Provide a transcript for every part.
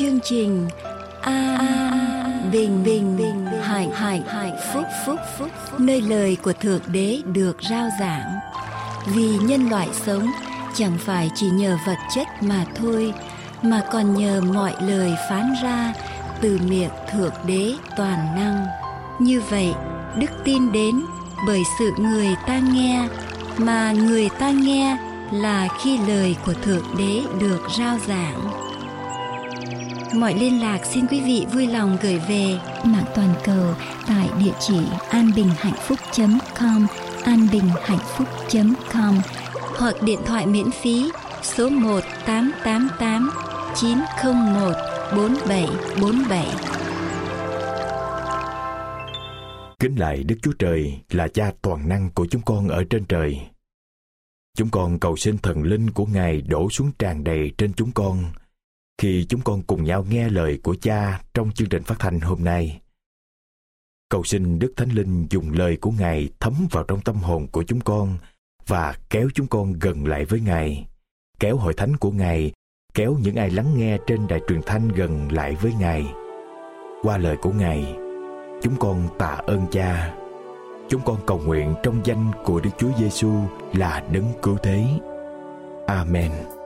chương trình A, A Bình Bình Bình Hạnh Hạnh Hạnh Phúc Phúc Phúc nơi lời của Thượng Đế được rao giảng. Vì nhân loại sống chẳng phải chỉ nhờ vật chất mà thôi, mà còn nhờ mọi lời phán ra từ miệng Thượng Đế toàn năng. Như vậy, đức tin đến bởi sự người ta nghe, mà người ta nghe là khi lời của Thượng Đế được rao giảng. Mọi liên lạc xin quý vị vui lòng gửi về mạng toàn cầu tại địa chỉ anbinhhạnhphúc.com anbinhhạnhphúc.com hoặc điện thoại miễn phí số 1 888 901 4747. Kính lại Đức Chúa Trời là cha toàn năng của chúng con ở trên trời. Chúng con cầu xin thần linh của Ngài đổ xuống tràn đầy trên chúng con khi chúng con cùng nhau nghe lời của cha trong chương trình phát thanh hôm nay. Cầu xin Đức Thánh Linh dùng lời của Ngài thấm vào trong tâm hồn của chúng con và kéo chúng con gần lại với Ngài, kéo hội thánh của Ngài, kéo những ai lắng nghe trên đài truyền thanh gần lại với Ngài. Qua lời của Ngài, chúng con tạ ơn Cha. Chúng con cầu nguyện trong danh của Đức Chúa Giêsu là đấng cứu thế. Amen.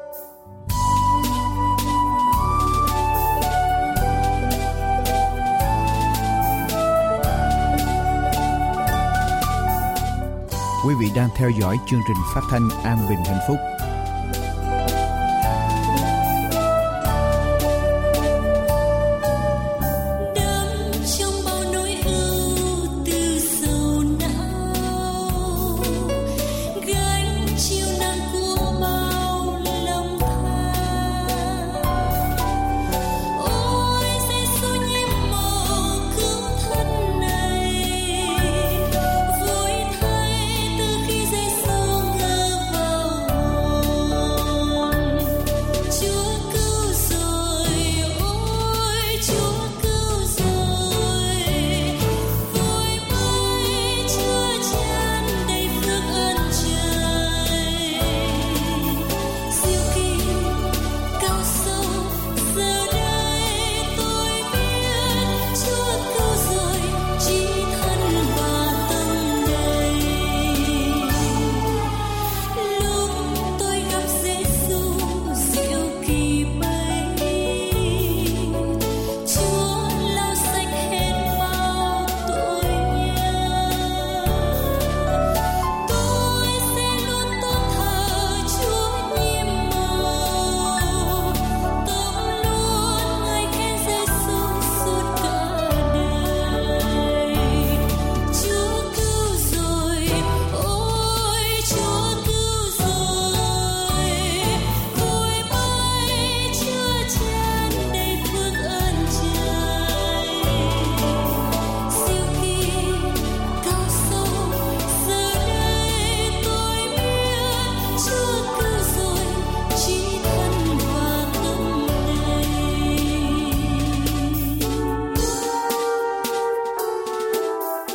Quý vị đang theo dõi chương trình phát thanh An Bình Hạnh Phúc.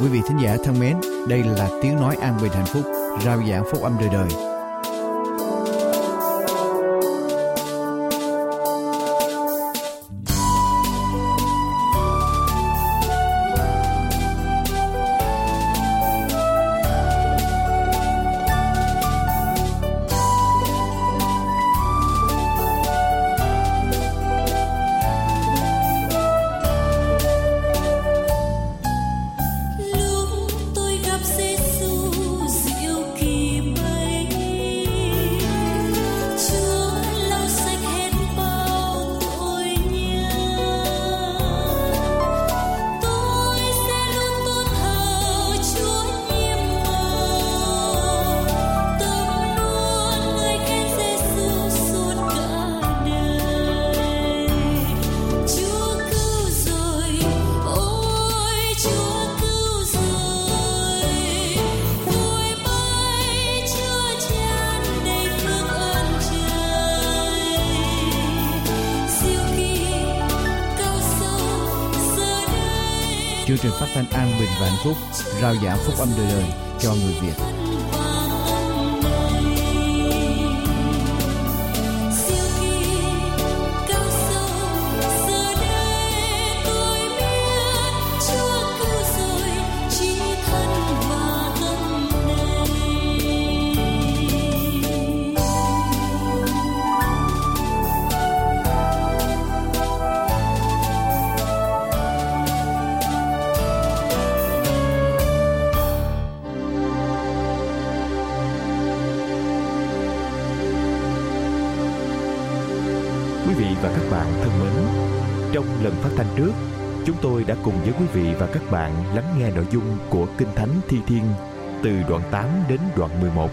Quý vị thính giả thân mến, đây là tiếng nói an bình hạnh phúc, rao giảng phúc âm đời đời. Phúc rao giảng phúc âm đời đời cho người Việt. Trong lần phát thanh trước, chúng tôi đã cùng với quý vị và các bạn lắng nghe nội dung của Kinh Thánh Thi Thiên từ đoạn 8 đến đoạn 11.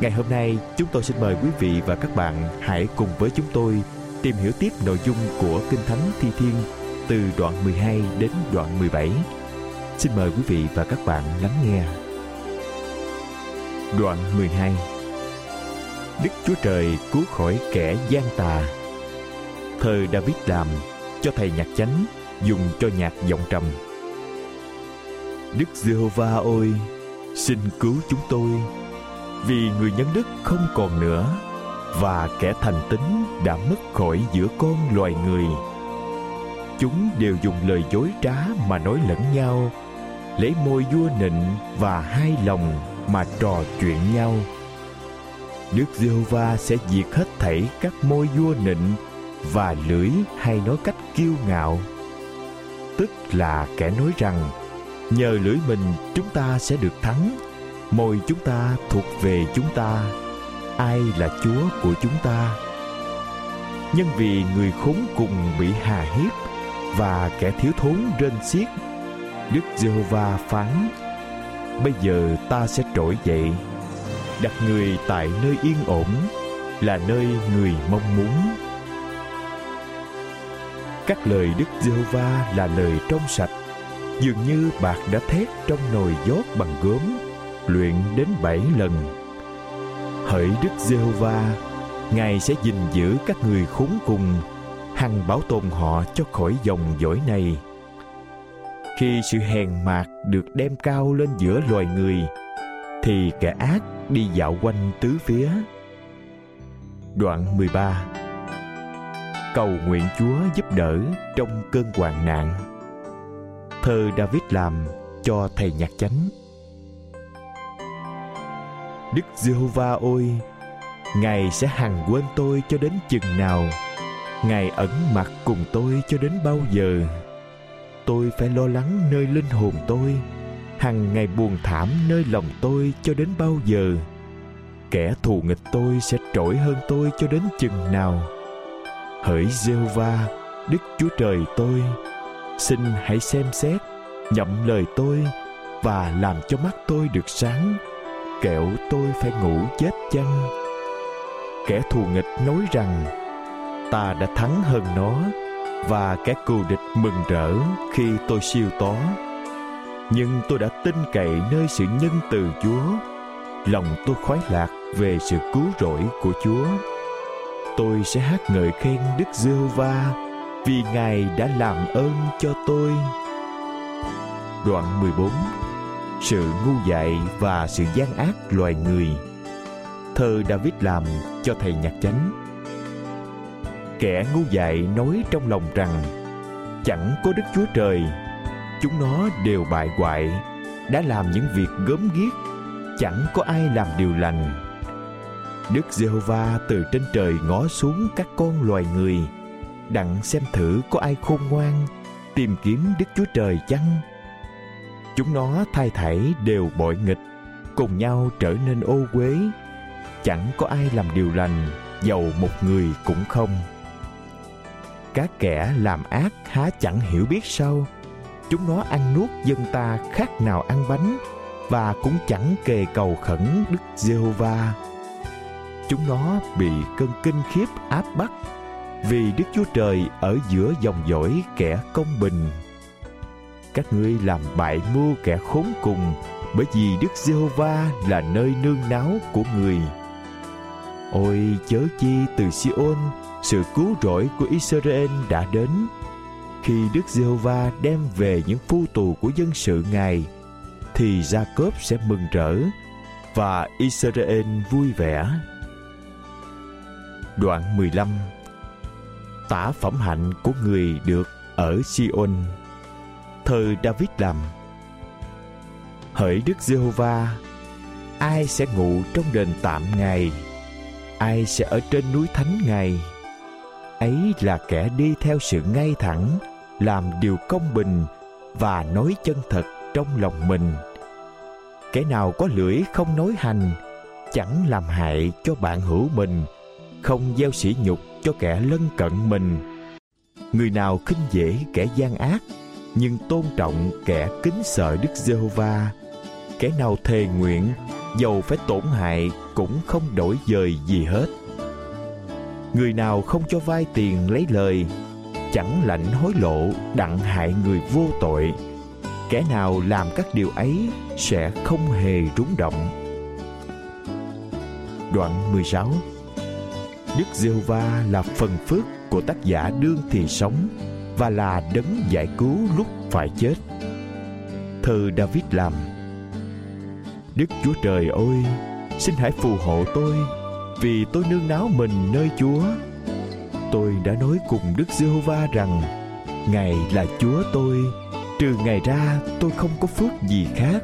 Ngày hôm nay, chúng tôi xin mời quý vị và các bạn hãy cùng với chúng tôi tìm hiểu tiếp nội dung của Kinh Thánh Thi Thiên từ đoạn 12 đến đoạn 17. Xin mời quý vị và các bạn lắng nghe. Đoạn 12 Đức Chúa Trời cứu khỏi kẻ gian tà Thơ David làm cho thầy nhạc chánh dùng cho nhạc giọng trầm. Đức Giê-hô-va ơi, xin cứu chúng tôi, vì người nhân đức không còn nữa và kẻ thành tính đã mất khỏi giữa con loài người. Chúng đều dùng lời dối trá mà nói lẫn nhau, lấy môi vua nịnh và hai lòng mà trò chuyện nhau. Đức giê-hô-va sẽ diệt hết thảy các môi vua nịnh và lưỡi hay nói cách kiêu ngạo. Tức là kẻ nói rằng, nhờ lưỡi mình chúng ta sẽ được thắng môi chúng ta thuộc về chúng ta, ai là chúa của chúng ta? Nhân vì người khốn cùng bị hà hiếp và kẻ thiếu thốn rên xiết, đức giê-hô-va phán, bây giờ ta sẽ trỗi dậy, đặt người tại nơi yên ổn, là nơi người mong muốn các lời đức giê-hô-va là lời trong sạch. Dường như bạc đã thét trong nồi dốt bằng gốm. Luyện đến bảy lần. Hỡi đức giê-hô-va, ngài sẽ gìn giữ các người khốn cùng, hằng bảo tồn họ cho khỏi dòng dõi này. Khi sự hèn mạt được đem cao lên giữa loài người, thì kẻ ác đi dạo quanh tứ phía. Đoạn 13 cầu nguyện Chúa giúp đỡ trong cơn hoạn nạn. Thơ David làm cho thầy nhạc chánh. Đức Giê-hô-va ôi, Ngài sẽ hằng quên tôi cho đến chừng nào? Ngài ẩn mặt cùng tôi cho đến bao giờ? Tôi phải lo lắng nơi linh hồn tôi, hằng ngày buồn thảm nơi lòng tôi cho đến bao giờ? Kẻ thù nghịch tôi sẽ trỗi hơn tôi cho đến chừng nào? Hỡi giê-hô-va, đức chúa trời tôi, xin hãy xem xét, nhậm lời tôi và làm cho mắt tôi được sáng, kẻo tôi phải ngủ chết chăng? Kẻ thù nghịch nói rằng, ta đã thắng hơn nó và kẻ cừu địch mừng rỡ khi tôi siêu tó. Nhưng tôi đã tin cậy nơi sự nhân từ chúa, lòng tôi khoái lạc về sự cứu rỗi của chúa tôi sẽ hát ngợi khen Đức Giê-hô-va vì Ngài đã làm ơn cho tôi. Đoạn 14 Sự ngu dại và sự gian ác loài người. Thơ David làm cho thầy nhạc chánh. Kẻ ngu dại nói trong lòng rằng, Chẳng có Đức Chúa Trời. Chúng nó đều bại hoại, Đã làm những việc gớm ghiếc. Chẳng có ai làm điều lành. Đức Giê-hô-va từ trên trời ngó xuống các con loài người, đặng xem thử có ai khôn ngoan, tìm kiếm Đức Chúa Trời chăng? Chúng nó thay thảy đều bội nghịch, cùng nhau trở nên ô uế, chẳng có ai làm điều lành, giàu một người cũng không. Các kẻ làm ác há chẳng hiểu biết sao, chúng nó ăn nuốt dân ta khác nào ăn bánh, và cũng chẳng kề cầu khẩn Đức Giê-hô-va chúng nó bị cơn kinh khiếp áp bắt vì Đức Chúa Trời ở giữa dòng dõi kẻ công bình. Các ngươi làm bại mưu kẻ khốn cùng bởi vì Đức Giê-hô-va là nơi nương náu của người. Ôi chớ chi từ Si-ôn, sự cứu rỗi của Israel đã đến khi Đức Giê-hô-va đem về những phu tù của dân sự Ngài, thì Gia-cốp sẽ mừng rỡ và Israel vui vẻ. Đoạn 15 Tả phẩm hạnh của người được ở Sion. Thơ David làm. Hỡi Đức Giê-hô-va, Ai sẽ ngủ trong đền tạm Ngài? Ai sẽ ở trên núi thánh Ngài? Ấy là kẻ đi theo sự ngay thẳng, Làm điều công bình Và nói chân thật trong lòng mình. Kẻ nào có lưỡi không nói hành, Chẳng làm hại cho bạn hữu mình không gieo sỉ nhục cho kẻ lân cận mình người nào khinh dễ kẻ gian ác nhưng tôn trọng kẻ kính sợ Đức Giê-hô-va. Kẻ nào thề nguyện, dầu phải tổn hại cũng không đổi dời gì hết. Người nào không cho vay tiền lấy lời, chẳng lãnh hối lộ đặng hại người vô tội. Kẻ nào làm các điều ấy sẽ không hề rúng động. Đoạn 16 Đức Giê-hô-va là phần phước của tác giả đương thì sống và là đấng giải cứu lúc phải chết. Thơ David làm Đức Chúa Trời ơi, xin hãy phù hộ tôi vì tôi nương náu mình nơi Chúa. Tôi đã nói cùng Đức Giê-hô-va rằng Ngài là Chúa tôi, trừ Ngài ra tôi không có phước gì khác.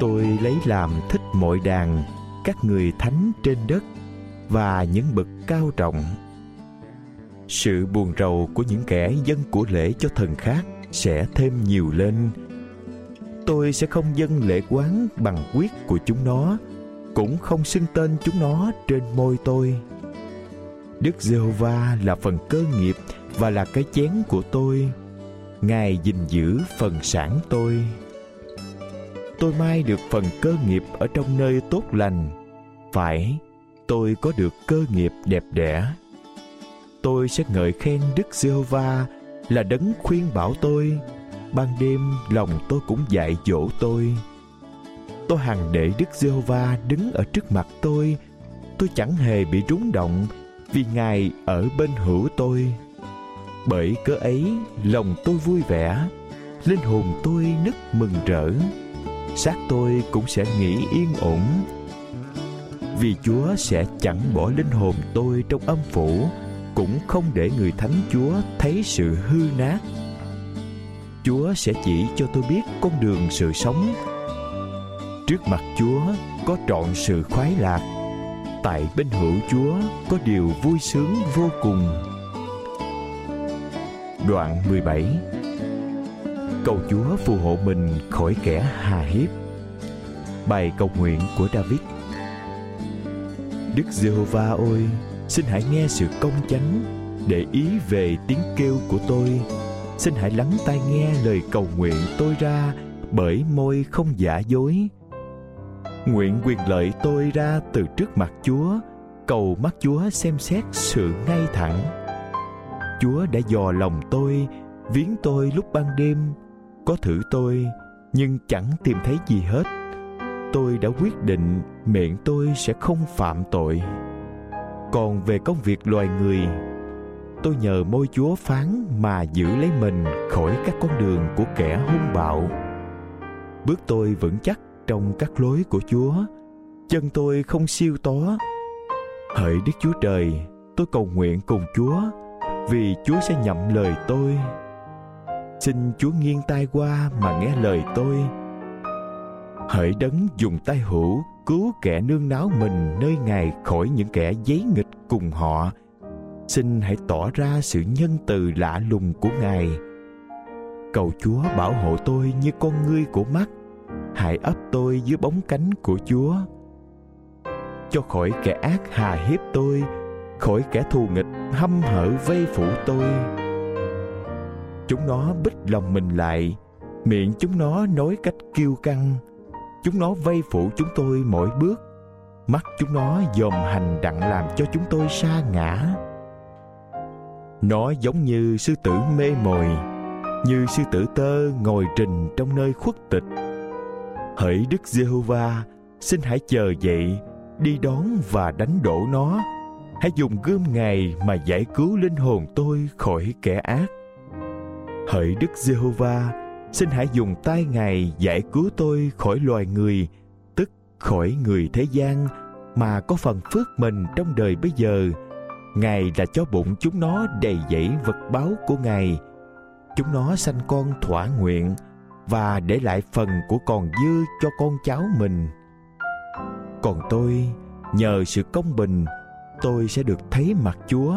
Tôi lấy làm thích mọi đàn các người thánh trên đất và những bậc cao trọng. Sự buồn rầu của những kẻ dân của lễ cho thần khác sẽ thêm nhiều lên. Tôi sẽ không dâng lễ quán bằng quyết của chúng nó, cũng không xưng tên chúng nó trên môi tôi. Đức giê-hô-va là phần cơ nghiệp và là cái chén của tôi. Ngài gìn giữ phần sản tôi. Tôi mai được phần cơ nghiệp ở trong nơi tốt lành. Phải tôi có được cơ nghiệp đẹp đẽ tôi sẽ ngợi khen Đức Giê-hô-va là đấng khuyên bảo tôi. Ban đêm lòng tôi cũng dạy dỗ tôi. Tôi hằng để Đức Giê-hô-va đứng ở trước mặt tôi. Tôi chẳng hề bị rúng động vì Ngài ở bên hữu tôi. Bởi cớ ấy, lòng tôi vui vẻ, linh hồn tôi nức mừng rỡ. Xác tôi cũng sẽ nghỉ yên ổn vì Chúa sẽ chẳng bỏ linh hồn tôi trong âm phủ, cũng không để người thánh Chúa thấy sự hư nát. Chúa sẽ chỉ cho tôi biết con đường sự sống. Trước mặt Chúa có trọn sự khoái lạc. Tại bên hữu Chúa có điều vui sướng vô cùng. Đoạn 17 Cầu Chúa phù hộ mình khỏi kẻ hà hiếp. Bài cầu nguyện của David Đức Giê-hô-va ơi, xin hãy nghe sự công chánh để ý về tiếng kêu của tôi. Xin hãy lắng tai nghe lời cầu nguyện tôi ra bởi môi không giả dối. Nguyện quyền lợi tôi ra từ trước mặt chúa cầu mắt chúa xem xét sự ngay thẳng. Chúa đã dò lòng tôi viếng tôi lúc ban đêm. Có thử tôi nhưng chẳng tìm thấy gì hết. Tôi đã quyết định miệng tôi sẽ không phạm tội. Còn về công việc loài người, tôi nhờ môi chúa phán mà giữ lấy mình khỏi các con đường của kẻ hung bạo. Bước tôi vững chắc trong các lối của chúa, chân tôi không siêu tó. Hỡi đức chúa trời, tôi cầu nguyện cùng chúa, vì chúa sẽ nhậm lời tôi. Xin chúa nghiêng tai qua mà nghe lời tôi hỡi đấng dùng tay hữu, cứu kẻ nương náo mình nơi ngài khỏi những kẻ giấy nghịch cùng họ. Xin hãy tỏ ra sự nhân từ lạ lùng của ngài. Cầu chúa bảo hộ tôi như con ngươi của mắt hãy ấp tôi dưới bóng cánh của chúa. Cho khỏi kẻ ác hà hiếp tôi, khỏi kẻ thù nghịch hâm hở vây phủ tôi. Chúng nó bích lòng mình lại, miệng chúng nó nói cách kiêu căng chúng nó vây phủ chúng tôi mỗi bước. Mắt chúng nó dòm hành đặng làm cho chúng tôi sa ngã. Nó giống như sư tử mê mồi, như sư tử tơ ngồi trình trong nơi khuất tịch. Hỡi đức giê-hô-va, xin hãy chờ dậy, đi đón và đánh đổ nó. Hãy dùng gươm ngài mà giải cứu linh hồn tôi khỏi kẻ ác. Hỡi đức giê-hô-va xin hãy dùng tay ngài giải cứu tôi khỏi loài người, tức khỏi người thế gian mà có phần phước mình trong đời bây giờ. Ngài là cho bụng chúng nó đầy dẫy vật báo của ngài. Chúng nó sanh con thỏa nguyện và để lại phần của còn dư cho con cháu mình. Còn tôi, nhờ sự công bình, tôi sẽ được thấy mặt chúa.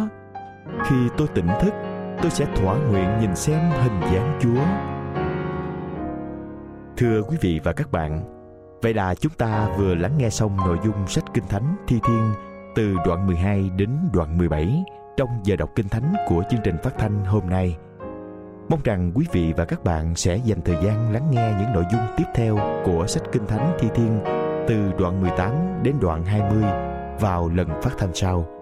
Khi tôi tỉnh thức, tôi sẽ thỏa nguyện nhìn xem hình dáng chúa. Thưa quý vị và các bạn, vậy là chúng ta vừa lắng nghe xong nội dung sách Kinh Thánh Thi Thiên từ đoạn 12 đến đoạn 17 trong giờ đọc kinh thánh của chương trình phát thanh hôm nay. Mong rằng quý vị và các bạn sẽ dành thời gian lắng nghe những nội dung tiếp theo của sách Kinh Thánh Thi Thiên từ đoạn 18 đến đoạn 20 vào lần phát thanh sau.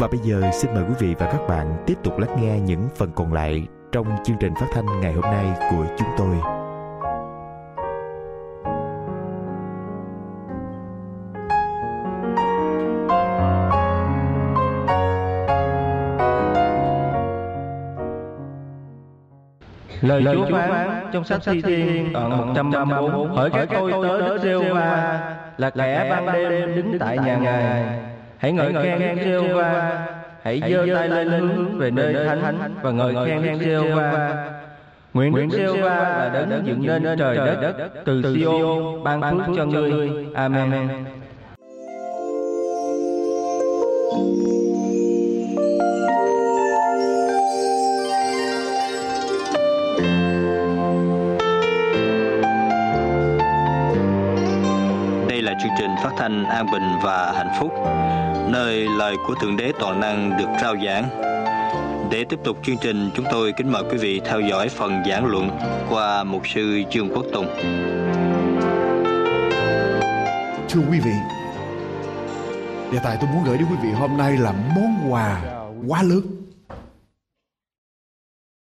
Và bây giờ xin mời quý vị và các bạn tiếp tục lắng nghe những phần còn lại trong chương trình phát thanh ngày hôm nay của chúng tôi. Lời, Lời Chúa phán. trong sách Thi Thiên đoạn 134 hỏi các tôi tớ Đức giê va là kẻ ban đêm đứng tại nhà Ngài. Hãy ngợi khen Đức giê va. hãy giơ tay lên hướng về nơi thánh và ngợi khen Đức giê va. Nguyện Đức giê va là đấng dựng nên trời đất từ Siôn ban phước cho ngươi. Amen. Phát thanh an bình và hạnh phúc, nơi lời của Thượng Đế Toàn Năng được rao giảng. Để tiếp tục chương trình, chúng tôi kính mời quý vị theo dõi phần giảng luận qua mục sư trương Quốc Tùng. Thưa quý vị, đề tài tôi muốn gửi đến quý vị hôm nay là món quà quá lớn.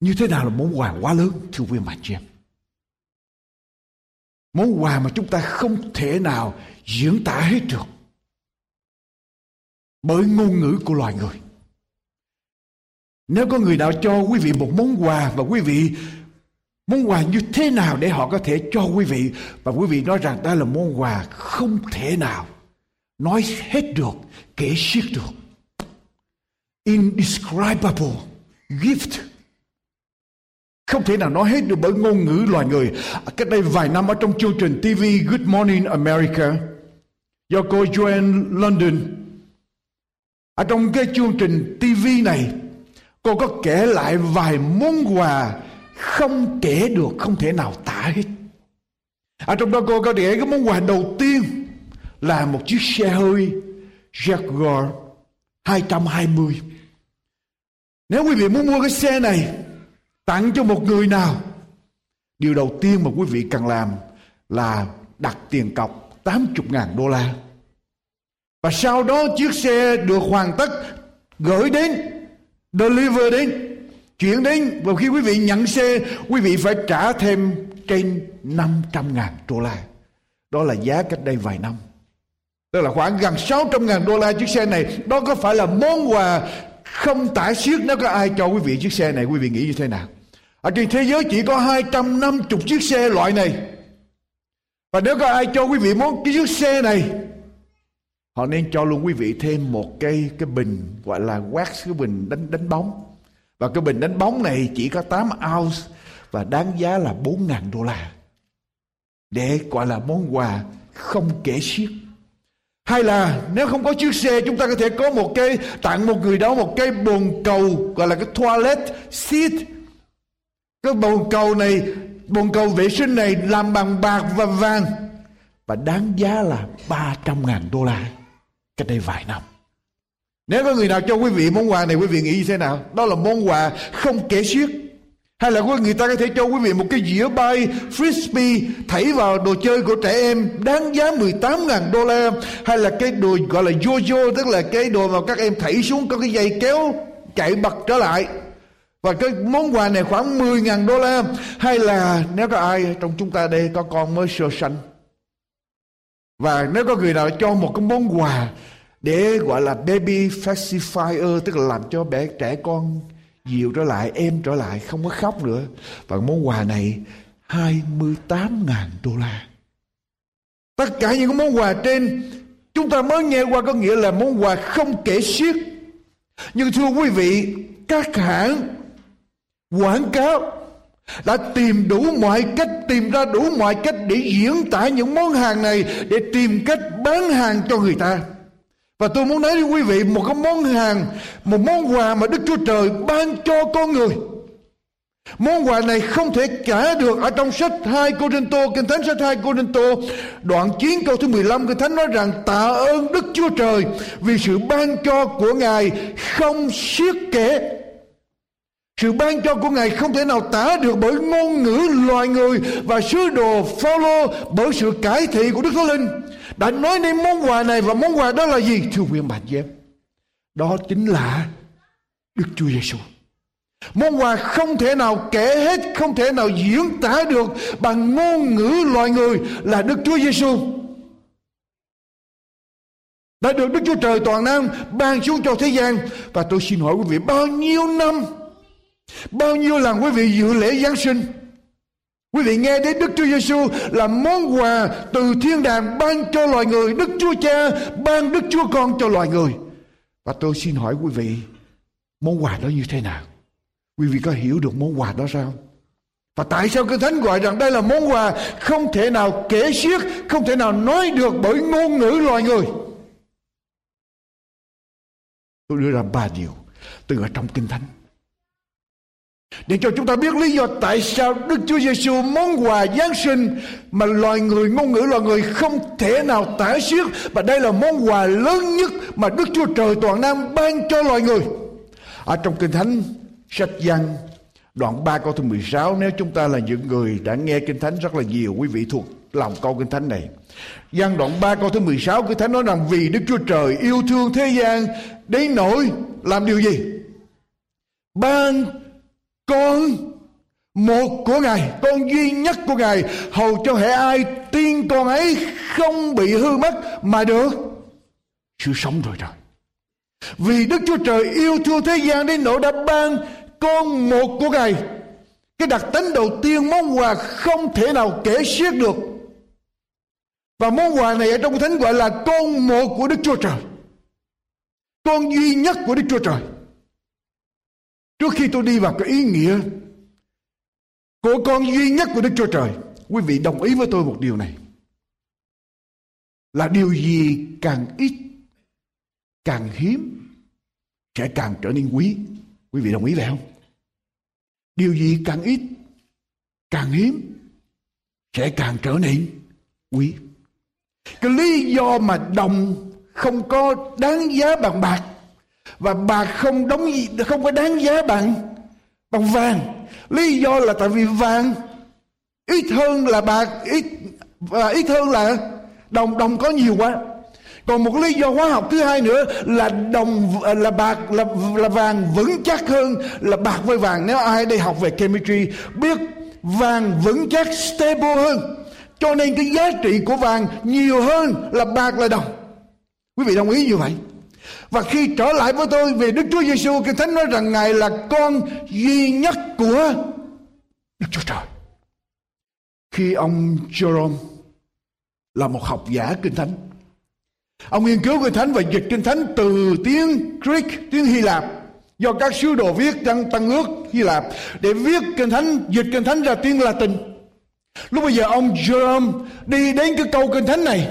Như thế nào là món quà quá lớn, thưa quý bạn chị em? Món quà mà chúng ta không thể nào diễn tả hết được. Bởi ngôn ngữ của loài người. Nếu có người nào cho quý vị một món quà và quý vị món quà như thế nào để họ có thể cho quý vị, và quý vị nói rằng đó là món quà không thể nào nói hết được, kể xiết được. Indescribable gift. Không thể nào nói hết được bởi ngôn ngữ loài người. Cách đây vài năm ở trong chương trình TV Good Morning America do cô Joanne London. Ở trong cái chương trình TV này, cô có kể lại vài món quà không kể được, không thể nào tả hết. Ở trong đó cô có kể cái món quà đầu tiên là một chiếc xe hơi Jaguar 220. Nếu quý vị muốn mua cái xe này tặng cho một người nào, điều đầu tiên mà quý vị cần làm là đặt tiền cọc 80 ngàn đô la. Và sau đó chiếc xe được hoàn tất gửi đến, deliver đến, chuyển đến. Và khi quý vị nhận xe, quý vị phải trả thêm trên 500 ngàn đô la. Đó là giá cách đây vài năm. Tức là khoảng gần 600 ngàn đô la chiếc xe này. Đó có phải là món quà không tả xiết nếu có ai cho quý vị chiếc xe này quý vị nghĩ như thế nào ở trên thế giới chỉ có 250 chiếc xe loại này và nếu có ai cho quý vị muốn cái chiếc xe này, họ nên cho luôn quý vị thêm một cái cái bình gọi là wax cái bình đánh đánh bóng. Và cái bình đánh bóng này chỉ có 8 ounce và đáng giá là 4 ngàn đô la. Để gọi là món quà không kể xiết. Hay là nếu không có chiếc xe, chúng ta có thể có một cái, tặng một người đó một cái bồn cầu, gọi là cái toilet seat. Cái bồn cầu này bồn cầu vệ sinh này làm bằng bạc và vàng và đáng giá là 300 ngàn đô la cách đây vài năm. Nếu có người nào cho quý vị món quà này, quý vị nghĩ như thế nào? Đó là món quà không kể xiết. Hay là người ta có thể cho quý vị một cái dĩa bay frisbee thảy vào đồ chơi của trẻ em đáng giá 18 ngàn đô la. Hay là cái đồ gọi là yo-yo, tức là cái đồ mà các em thảy xuống có cái dây kéo chạy bật trở lại và cái món quà này khoảng 10 ngàn đô la. Hay là nếu có ai trong chúng ta đây có con mới sơ sanh. Và nếu có người nào cho một cái món quà Để gọi là baby pacifier Tức là làm cho bé trẻ con dịu trở lại, em trở lại Không có khóc nữa. Và món quà này 28 ngàn đô la. Tất cả những món quà trên Chúng ta mới nghe qua có nghĩa là món quà không kể xiết. Nhưng thưa quý vị Các hãng quảng cáo đã tìm đủ mọi cách tìm ra đủ mọi cách để diễn tả những món hàng này để tìm cách bán hàng cho người ta và tôi muốn nói với quý vị một cái món hàng một món quà mà đức chúa trời ban cho con người Món quà này không thể trả được ở trong sách 2 Cô Rinh Tô, Kinh Thánh sách 2 Cô Rinh Tô, đoạn 9 câu thứ 15, Kinh Thánh nói rằng tạ ơn Đức Chúa Trời vì sự ban cho của Ngài không siết kể. Sự ban cho của Ngài không thể nào tả được bởi ngôn ngữ loài người và sứ đồ Phaolô bởi sự cải thị của Đức Thánh Linh. Đã nói nên món quà này và món quà đó là gì? Thưa quý bạn chị em, đó chính là Đức Chúa Giêsu. Món quà không thể nào kể hết, không thể nào diễn tả được bằng ngôn ngữ loài người là Đức Chúa Giêsu đã được Đức Chúa Trời toàn năng ban xuống cho thế gian và tôi xin hỏi quý vị bao nhiêu năm bao nhiêu lần quý vị dự lễ Giáng sinh Quý vị nghe đến Đức Chúa Giêsu là món quà từ thiên đàng ban cho loài người, Đức Chúa Cha ban Đức Chúa Con cho loài người. Và tôi xin hỏi quý vị, món quà đó như thế nào? Quý vị có hiểu được món quà đó sao? Và tại sao Kinh Thánh gọi rằng đây là món quà không thể nào kể xiết, không thể nào nói được bởi ngôn ngữ loài người. Tôi đưa ra ba điều từ ở trong Kinh Thánh. Để cho chúng ta biết lý do tại sao Đức Chúa Giêsu món quà Giáng sinh mà loài người, ngôn ngữ loài người không thể nào tả xiết. Và đây là món quà lớn nhất mà Đức Chúa Trời toàn năng ban cho loài người. Ở trong Kinh Thánh sách Giăng đoạn 3 câu thứ 16 nếu chúng ta là những người đã nghe kinh thánh rất là nhiều quý vị thuộc lòng câu kinh thánh này. Giăng đoạn 3 câu thứ 16 kinh thánh nói rằng vì Đức Chúa Trời yêu thương thế gian đến nỗi làm điều gì? Ban con, một của Ngài, con duy nhất của Ngài, hầu cho hệ ai tin con ấy không bị hư mất mà được sự sống rồi trời vì Đức Chúa Trời yêu thương thế gian đến nỗi đã ban con một của Ngài. Cái đặc tính đầu tiên món quà không thể nào kể xiết được. Và món quà này ở trong Thánh gọi là con một của Đức Chúa Trời. Con duy nhất của Đức Chúa Trời. Trước khi tôi đi vào cái ý nghĩa của con duy nhất của Đức Chúa Trời, quý vị đồng ý với tôi một điều này. Là điều gì càng ít, càng hiếm, sẽ càng trở nên quý. Quý vị đồng ý vậy không? Điều gì càng ít, càng hiếm, sẽ càng trở nên quý. Cái lý do mà đồng không có đáng giá bằng bạc và bạc không đóng không có đáng giá bằng bằng vàng. Lý do là tại vì vàng ít hơn là bạc ít, và ít hơn là đồng đồng có nhiều quá. Còn một lý do hóa học thứ hai nữa là đồng, là bạc là là vàng vững chắc hơn là bạc với vàng. Nếu ai đây học về chemistry biết vàng vững chắc stable hơn, cho nên cái giá trị của vàng nhiều hơn là bạc là đồng. Quý vị đồng ý như vậy? Và khi trở lại với tôi về Đức Chúa Giêsu Kinh Thánh nói rằng Ngài là con duy nhất của Đức Chúa Trời. Khi ông Jerome là một học giả Kinh Thánh Ông nghiên cứu Kinh Thánh và dịch Kinh Thánh từ tiếng Greek, tiếng Hy Lạp do các sứ đồ viết trong Tăng ước Hy Lạp để viết Kinh Thánh, dịch Kinh Thánh ra tiếng Latin. Lúc bây giờ ông Jerome đi đến cái câu Kinh Thánh này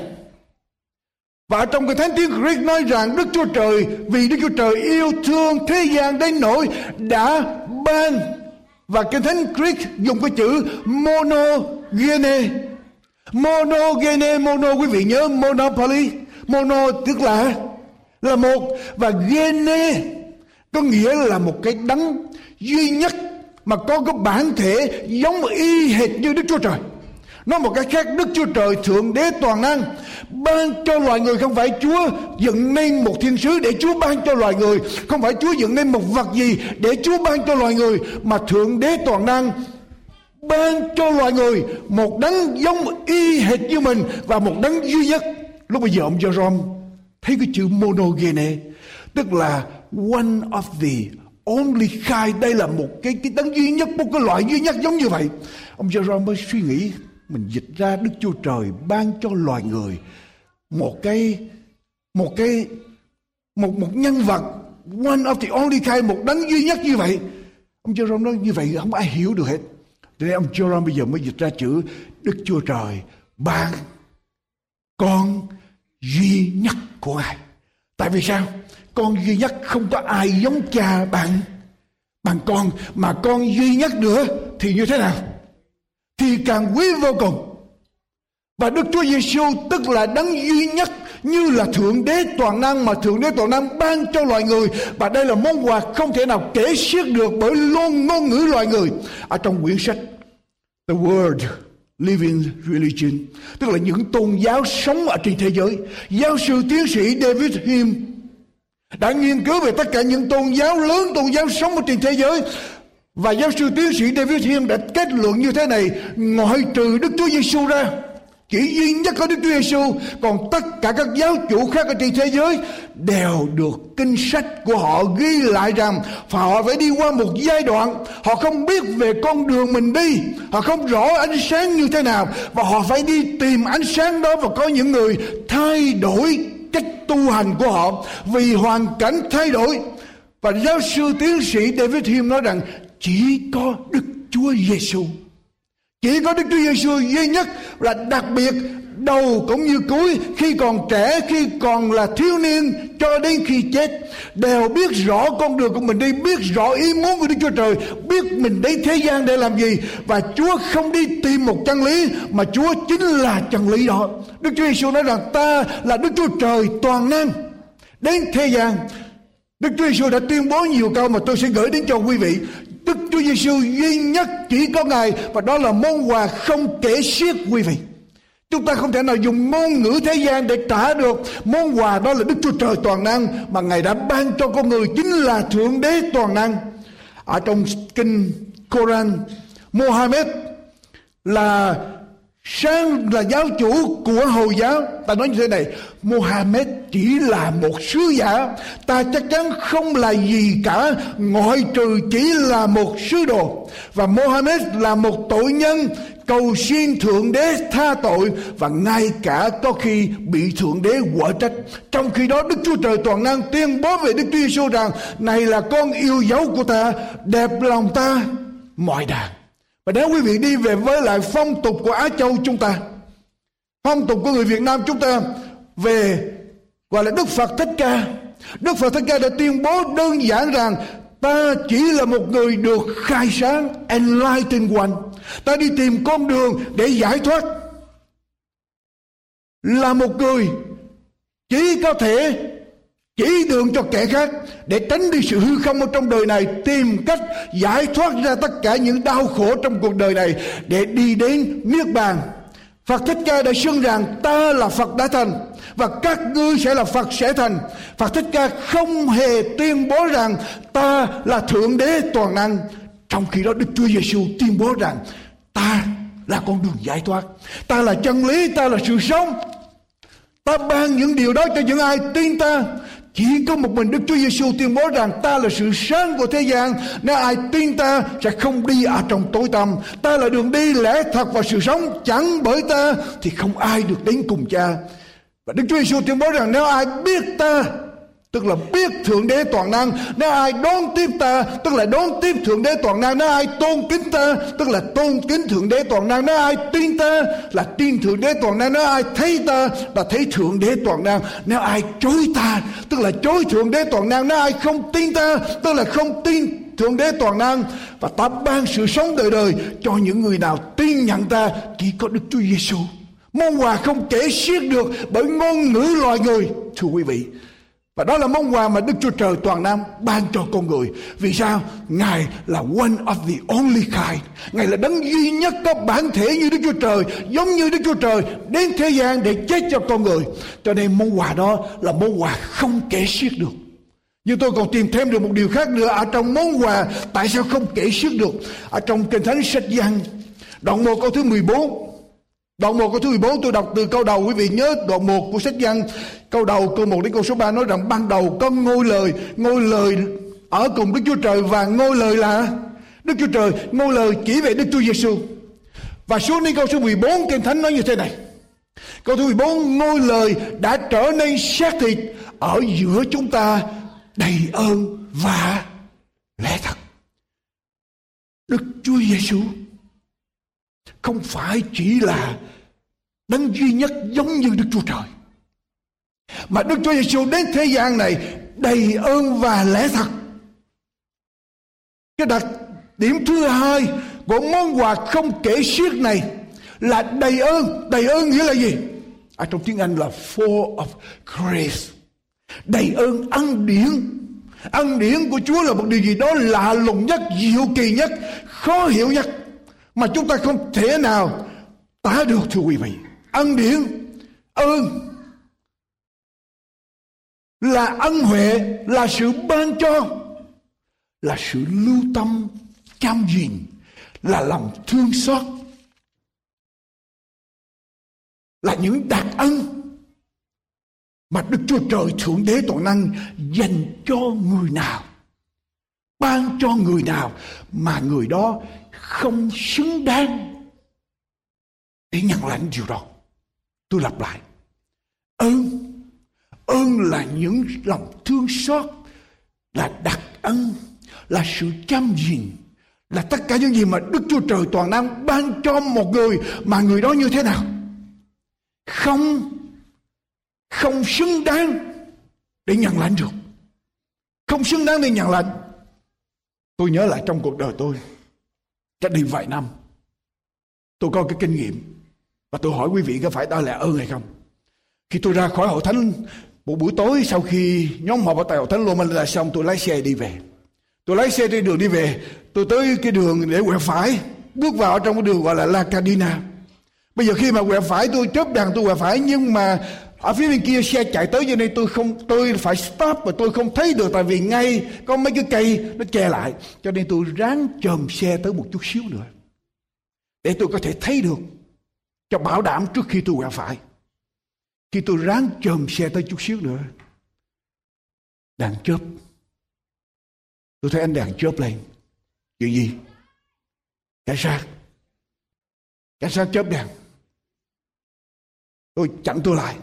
và trong cái Thánh tiếng Greek nói rằng, Đức Chúa Trời, vì Đức Chúa Trời yêu thương thế gian đến nỗi đã ban. Và cái Thánh Greek dùng cái chữ monogene monogene mono, quý vị nhớ monopoly? Mono tức là là một. Và gene có nghĩa là một cái đấng duy nhất mà có cái bản thể giống y hệt như Đức Chúa Trời. Nói một cách khác, Đức Chúa Trời Thượng Đế Toàn Năng ban cho loài người không phải Chúa dựng nên một thiên sứ để Chúa ban cho loài người. Không phải Chúa dựng nên một vật gì để Chúa ban cho loài người, mà Thượng Đế Toàn Năng ban cho loài người một đấng giống y hệt như mình và một đấng duy nhất. Lúc bây giờ ông Jerome thấy cái chữ monogene, tức là one of the only kind đây là một cái cái đấng duy nhất, một cái loại duy nhất giống như vậy. Ông Jerome mới suy nghĩ mình dịch ra Đức Chúa Trời ban cho loài người một cái một cái, một một nhân vật, one of the only kind, một đấng duy nhất như vậy ông Jerome nói như vậy không ai hiểu được hết cho nên ông Jerome bây giờ mới dịch ra chữ Đức Chúa Trời ban con duy nhất của Ngài. Tại vì sao? Con duy nhất không có ai giống cha bạn, bằng con, mà con duy nhất nữa thì như thế nào thì càng quý vô cùng. Và Đức Chúa Giêsu tức là đấng duy nhất như là thượng đế toàn năng mà thượng đế toàn năng ban cho loài người. Và đây là món quà không thể nào kể xiết được bởi luôn ngôn ngữ loài người. Ở trong quyển sách The Word, Living Religion, tức là những tôn giáo sống ở trên thế giới, giáo sư tiến sĩ David Hume đã nghiên cứu về tất cả những tôn giáo lớn, tôn giáo sống ở trên thế giới và giáo sư tiến sĩ David Hume đã kết luận như thế này, ngoại trừ Đức Chúa Giêsu ra, chỉ duy nhất có Đức Chúa Giêsu còn tất cả các giáo chủ khác ở trên thế giới đều được kinh sách của họ ghi lại rằng họ phải đi qua một giai đoạn, họ không biết về con đường mình đi, họ không rõ ánh sáng như thế nào, và họ phải đi tìm ánh sáng đó và có những người thay đổi cách tu hành của họ vì hoàn cảnh thay đổi. Và giáo sư tiến sĩ David Hume nói rằng chỉ có Đức Chúa Giêsu chỉ có Đức Chúa Giêsu duy nhất là đặc biệt đầu cũng như cuối, khi còn trẻ, khi còn là thiếu niên cho đến khi chết, đều biết rõ con đường của mình đi, biết rõ ý muốn của Đức Chúa Trời, biết mình đến thế gian để làm gì. Và Chúa không đi tìm một chân lý, mà Chúa chính là chân lý đó. Đức Chúa Giêsu nói rằng, ta là Đức Chúa Trời toàn năng. Đến thế gian, Đức Chúa Giêsu đã tuyên bố nhiều câu mà tôi sẽ gửi đến cho quý vị. Đức Chúa Giêsu duy nhất chỉ có Ngài và đó là món quà không kể xiết quý vị. Chúng ta không thể nào dùng ngôn ngữ thế gian để trả được món quà đó là Đức Chúa Trời toàn năng mà Ngài đã ban cho con người chính là Thượng Đế toàn năng. Ở trong kinh Koran, Mohammed là sang là giáo chủ của Hồi giáo. Ta nói như thế này, Mohammed chỉ là một sứ giả. Ta chắc chắn không là gì cả. Ngoại trừ chỉ là một sứ đồ. Và Mohammed là một tội nhân, Cầu xin Thượng Đế tha tội. Và ngay cả có khi bị Thượng Đế quở trách. Trong khi đó, Đức Chúa Trời toàn năng tuyên bố về Đức Chúa Giêsu rằng, Này là con yêu dấu của ta, Đẹp lòng ta, mọi đàn và nếu quý vị đi về với lại phong tục của Á Châu chúng ta, phong tục của người Việt Nam chúng ta về gọi là Đức Phật Thích Ca. Đức Phật Thích Ca đã tuyên bố đơn giản rằng ta chỉ là một người được khai sáng, enlightened one. Ta đi tìm con đường để giải thoát. Là một người chỉ có thể chỉ đường cho kẻ khác để tránh đi sự hư không ở trong đời này tìm cách giải thoát ra tất cả những đau khổ trong cuộc đời này để đi đến niết bàn Phật Thích Ca đã xưng rằng ta là Phật đã thành và các ngươi sẽ là Phật sẽ thành. Phật Thích Ca không hề tuyên bố rằng ta là Thượng Đế toàn năng. Trong khi đó Đức Chúa Giêsu tuyên bố rằng ta là con đường giải thoát. Ta là chân lý, ta là sự sống. Ta ban những điều đó cho những ai tin ta chỉ có một mình Đức Chúa Giêsu tuyên bố rằng ta là sự sáng của thế gian. Nếu ai tin ta sẽ không đi ở trong tối tăm. Ta là đường đi, lẽ thật và sự sống. Chẳng bởi ta thì không ai được đến cùng cha. Và Đức Chúa Giêsu tuyên bố rằng nếu ai biết ta tức là biết thượng đế toàn năng. Nếu ai đón tiếp ta, tức là đón tiếp thượng đế toàn năng. Nếu ai tôn kính ta, tức là tôn kính thượng đế toàn năng. Nếu ai tin ta, là tin thượng đế toàn năng. Nếu ai thấy ta, là thấy thượng đế toàn năng. Nếu ai chối ta, tức là chối thượng đế toàn năng. Nếu ai không tin ta, tức là không tin thượng đế toàn năng. Và ta ban sự sống đời đời cho những người nào tin nhận ta, chỉ có đức chúa giêsu món quà không kể xiết được bởi ngôn ngữ loài người. Thưa quý vị và đó là món quà mà Đức Chúa Trời toàn năng ban cho con người. Vì sao? Ngài là one of the only kind. Ngài là đấng duy nhất có bản thể như Đức Chúa Trời, giống như Đức Chúa Trời đến thế gian để chết cho con người. Cho nên món quà đó là món quà không kể xiết được. Nhưng tôi còn tìm thêm được một điều khác nữa ở trong món quà tại sao không kể xiết được. Ở trong Kinh Thánh Sách Giăng đoạn 1 câu thứ 14 Đoạn 1 câu thứ 14 tôi đọc từ câu đầu, quý vị nhớ đoạn 1 của sách văn câu đầu câu 1 đến câu số 3 nói rằng, ban đầu có ngôi lời ngôi lời ở cùng Đức Chúa Trời và ngôi lời là Đức Chúa Trời, ngôi lời chỉ về Đức Chúa Giêsu. Và xuống đến câu số 14 Kinh Thánh nói như thế này. Câu thứ 14 Ngôi lời đã trở nên xác thịt Ở giữa chúng ta Đầy ơn và lẽ thật. Đức Chúa Giêsu không phải chỉ là đấng duy nhất giống như Đức Chúa Trời. Mà Đức Chúa Giêsu đến thế gian này đầy ơn và lẽ thật. cái đặc điểm thứ hai của món quà không kể xiết này là đầy ơn. Đầy ơn nghĩa là gì? À, trong tiếng anh là full of grace. Đầy ơn ân điển. Ân điển của chúa là một điều gì đó lạ lùng nhất diệu kỳ nhất khó hiểu nhất mà chúng ta không thể nào tả được, thưa quý vị. Ân điển, ơn là ân huệ, là sự ban cho, là sự lưu tâm, chăm gìn là lòng thương xót, là những đặc ân mà Đức Chúa Trời Thượng Đế Toàn Năng dành cho người nào, ban cho người nào mà người đó không xứng đáng để nhận lãnh điều đó. Tôi lặp lại. Ơn ơn là những lòng thương xót, là đặc ân, là sự chăm gìn là tất cả những gì mà Đức Chúa Trời toàn năng ban cho một người mà người đó như thế nào. Không không xứng đáng để nhận lãnh được. Không xứng đáng để nhận lãnh. Tôi nhớ lại trong cuộc đời tôi cách đây vài năm, tôi có cái kinh nghiệm. Và tôi hỏi quý vị có phải đó là ơn hay không? Khi tôi ra khỏi hội thánh, một buổi tối sau khi nhóm họp ở tại hội thánh Lô là xong, tôi lái xe đi về. Tôi lái xe trên đường đi về, tôi tới cái đường để quẹo phải, bước vào trong cái đường gọi là La Cadina bây giờ khi mà quẹo phải, tôi chớp đèn tôi quẹo phải, nhưng mà ở phía bên kia xe chạy tới cho nên tôi không, tôi phải stop và tôi không thấy được tại vì ngay có mấy cái cây nó che lại. Cho nên tôi ráng chồm xe tới một chút xíu nữa để tôi có thể thấy được, cho bảo đảm trước khi tôi quẹo phải. Khi tôi ráng chồm xe tới chút xíu nữa đèn chớp. Tôi thấy anh đèn chớp lên. Chuyện gì? Cảnh sát. Cảnh sát chớp đèn tôi chặn tôi lại.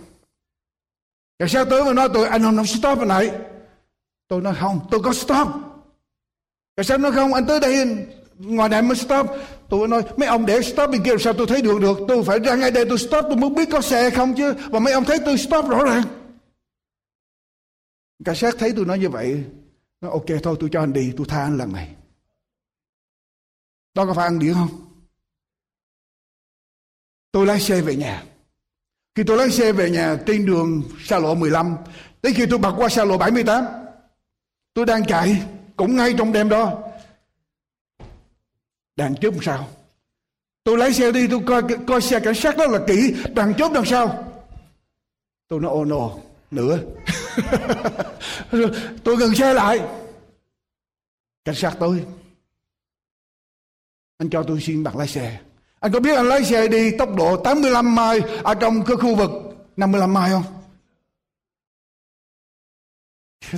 Rồi sát tới mà nói, tôi, anh không stop ở này tôi nói, không, tôi có stop. Rồi sát nói, không, anh tới đây ngoài này mới stop. Tôi nói, mấy ông để stop bên kia sao tôi thấy đường được? Tôi phải ra ngay đây tôi stop, tôi muốn biết có xe không chứ. Và mấy ông thấy tôi stop rõ ràng. Cảnh sát thấy tôi nói như vậy nó ok, thôi, tôi cho anh đi, tôi tha anh lần này. Đó có phải ăn điển không? Tôi lái xe về nhà khi tôi lái xe về nhà trên đường xa lộ 15 đến khi tôi bật qua xa lộ 78 tôi đang chạy cũng ngay trong đêm đó. Đàn chớp sao tôi lái xe đi, tôi coi coi xe cảnh sát đó là kỹ đàn chớp đằng sau. Tôi nói ô oh no, nữa. Tôi gần xe lại. Cảnh sát tôi anh cho tôi xin bằng lái xe anh có biết anh lái xe đi tốc độ 85 mai ở trong cái khu vực 55 mai không?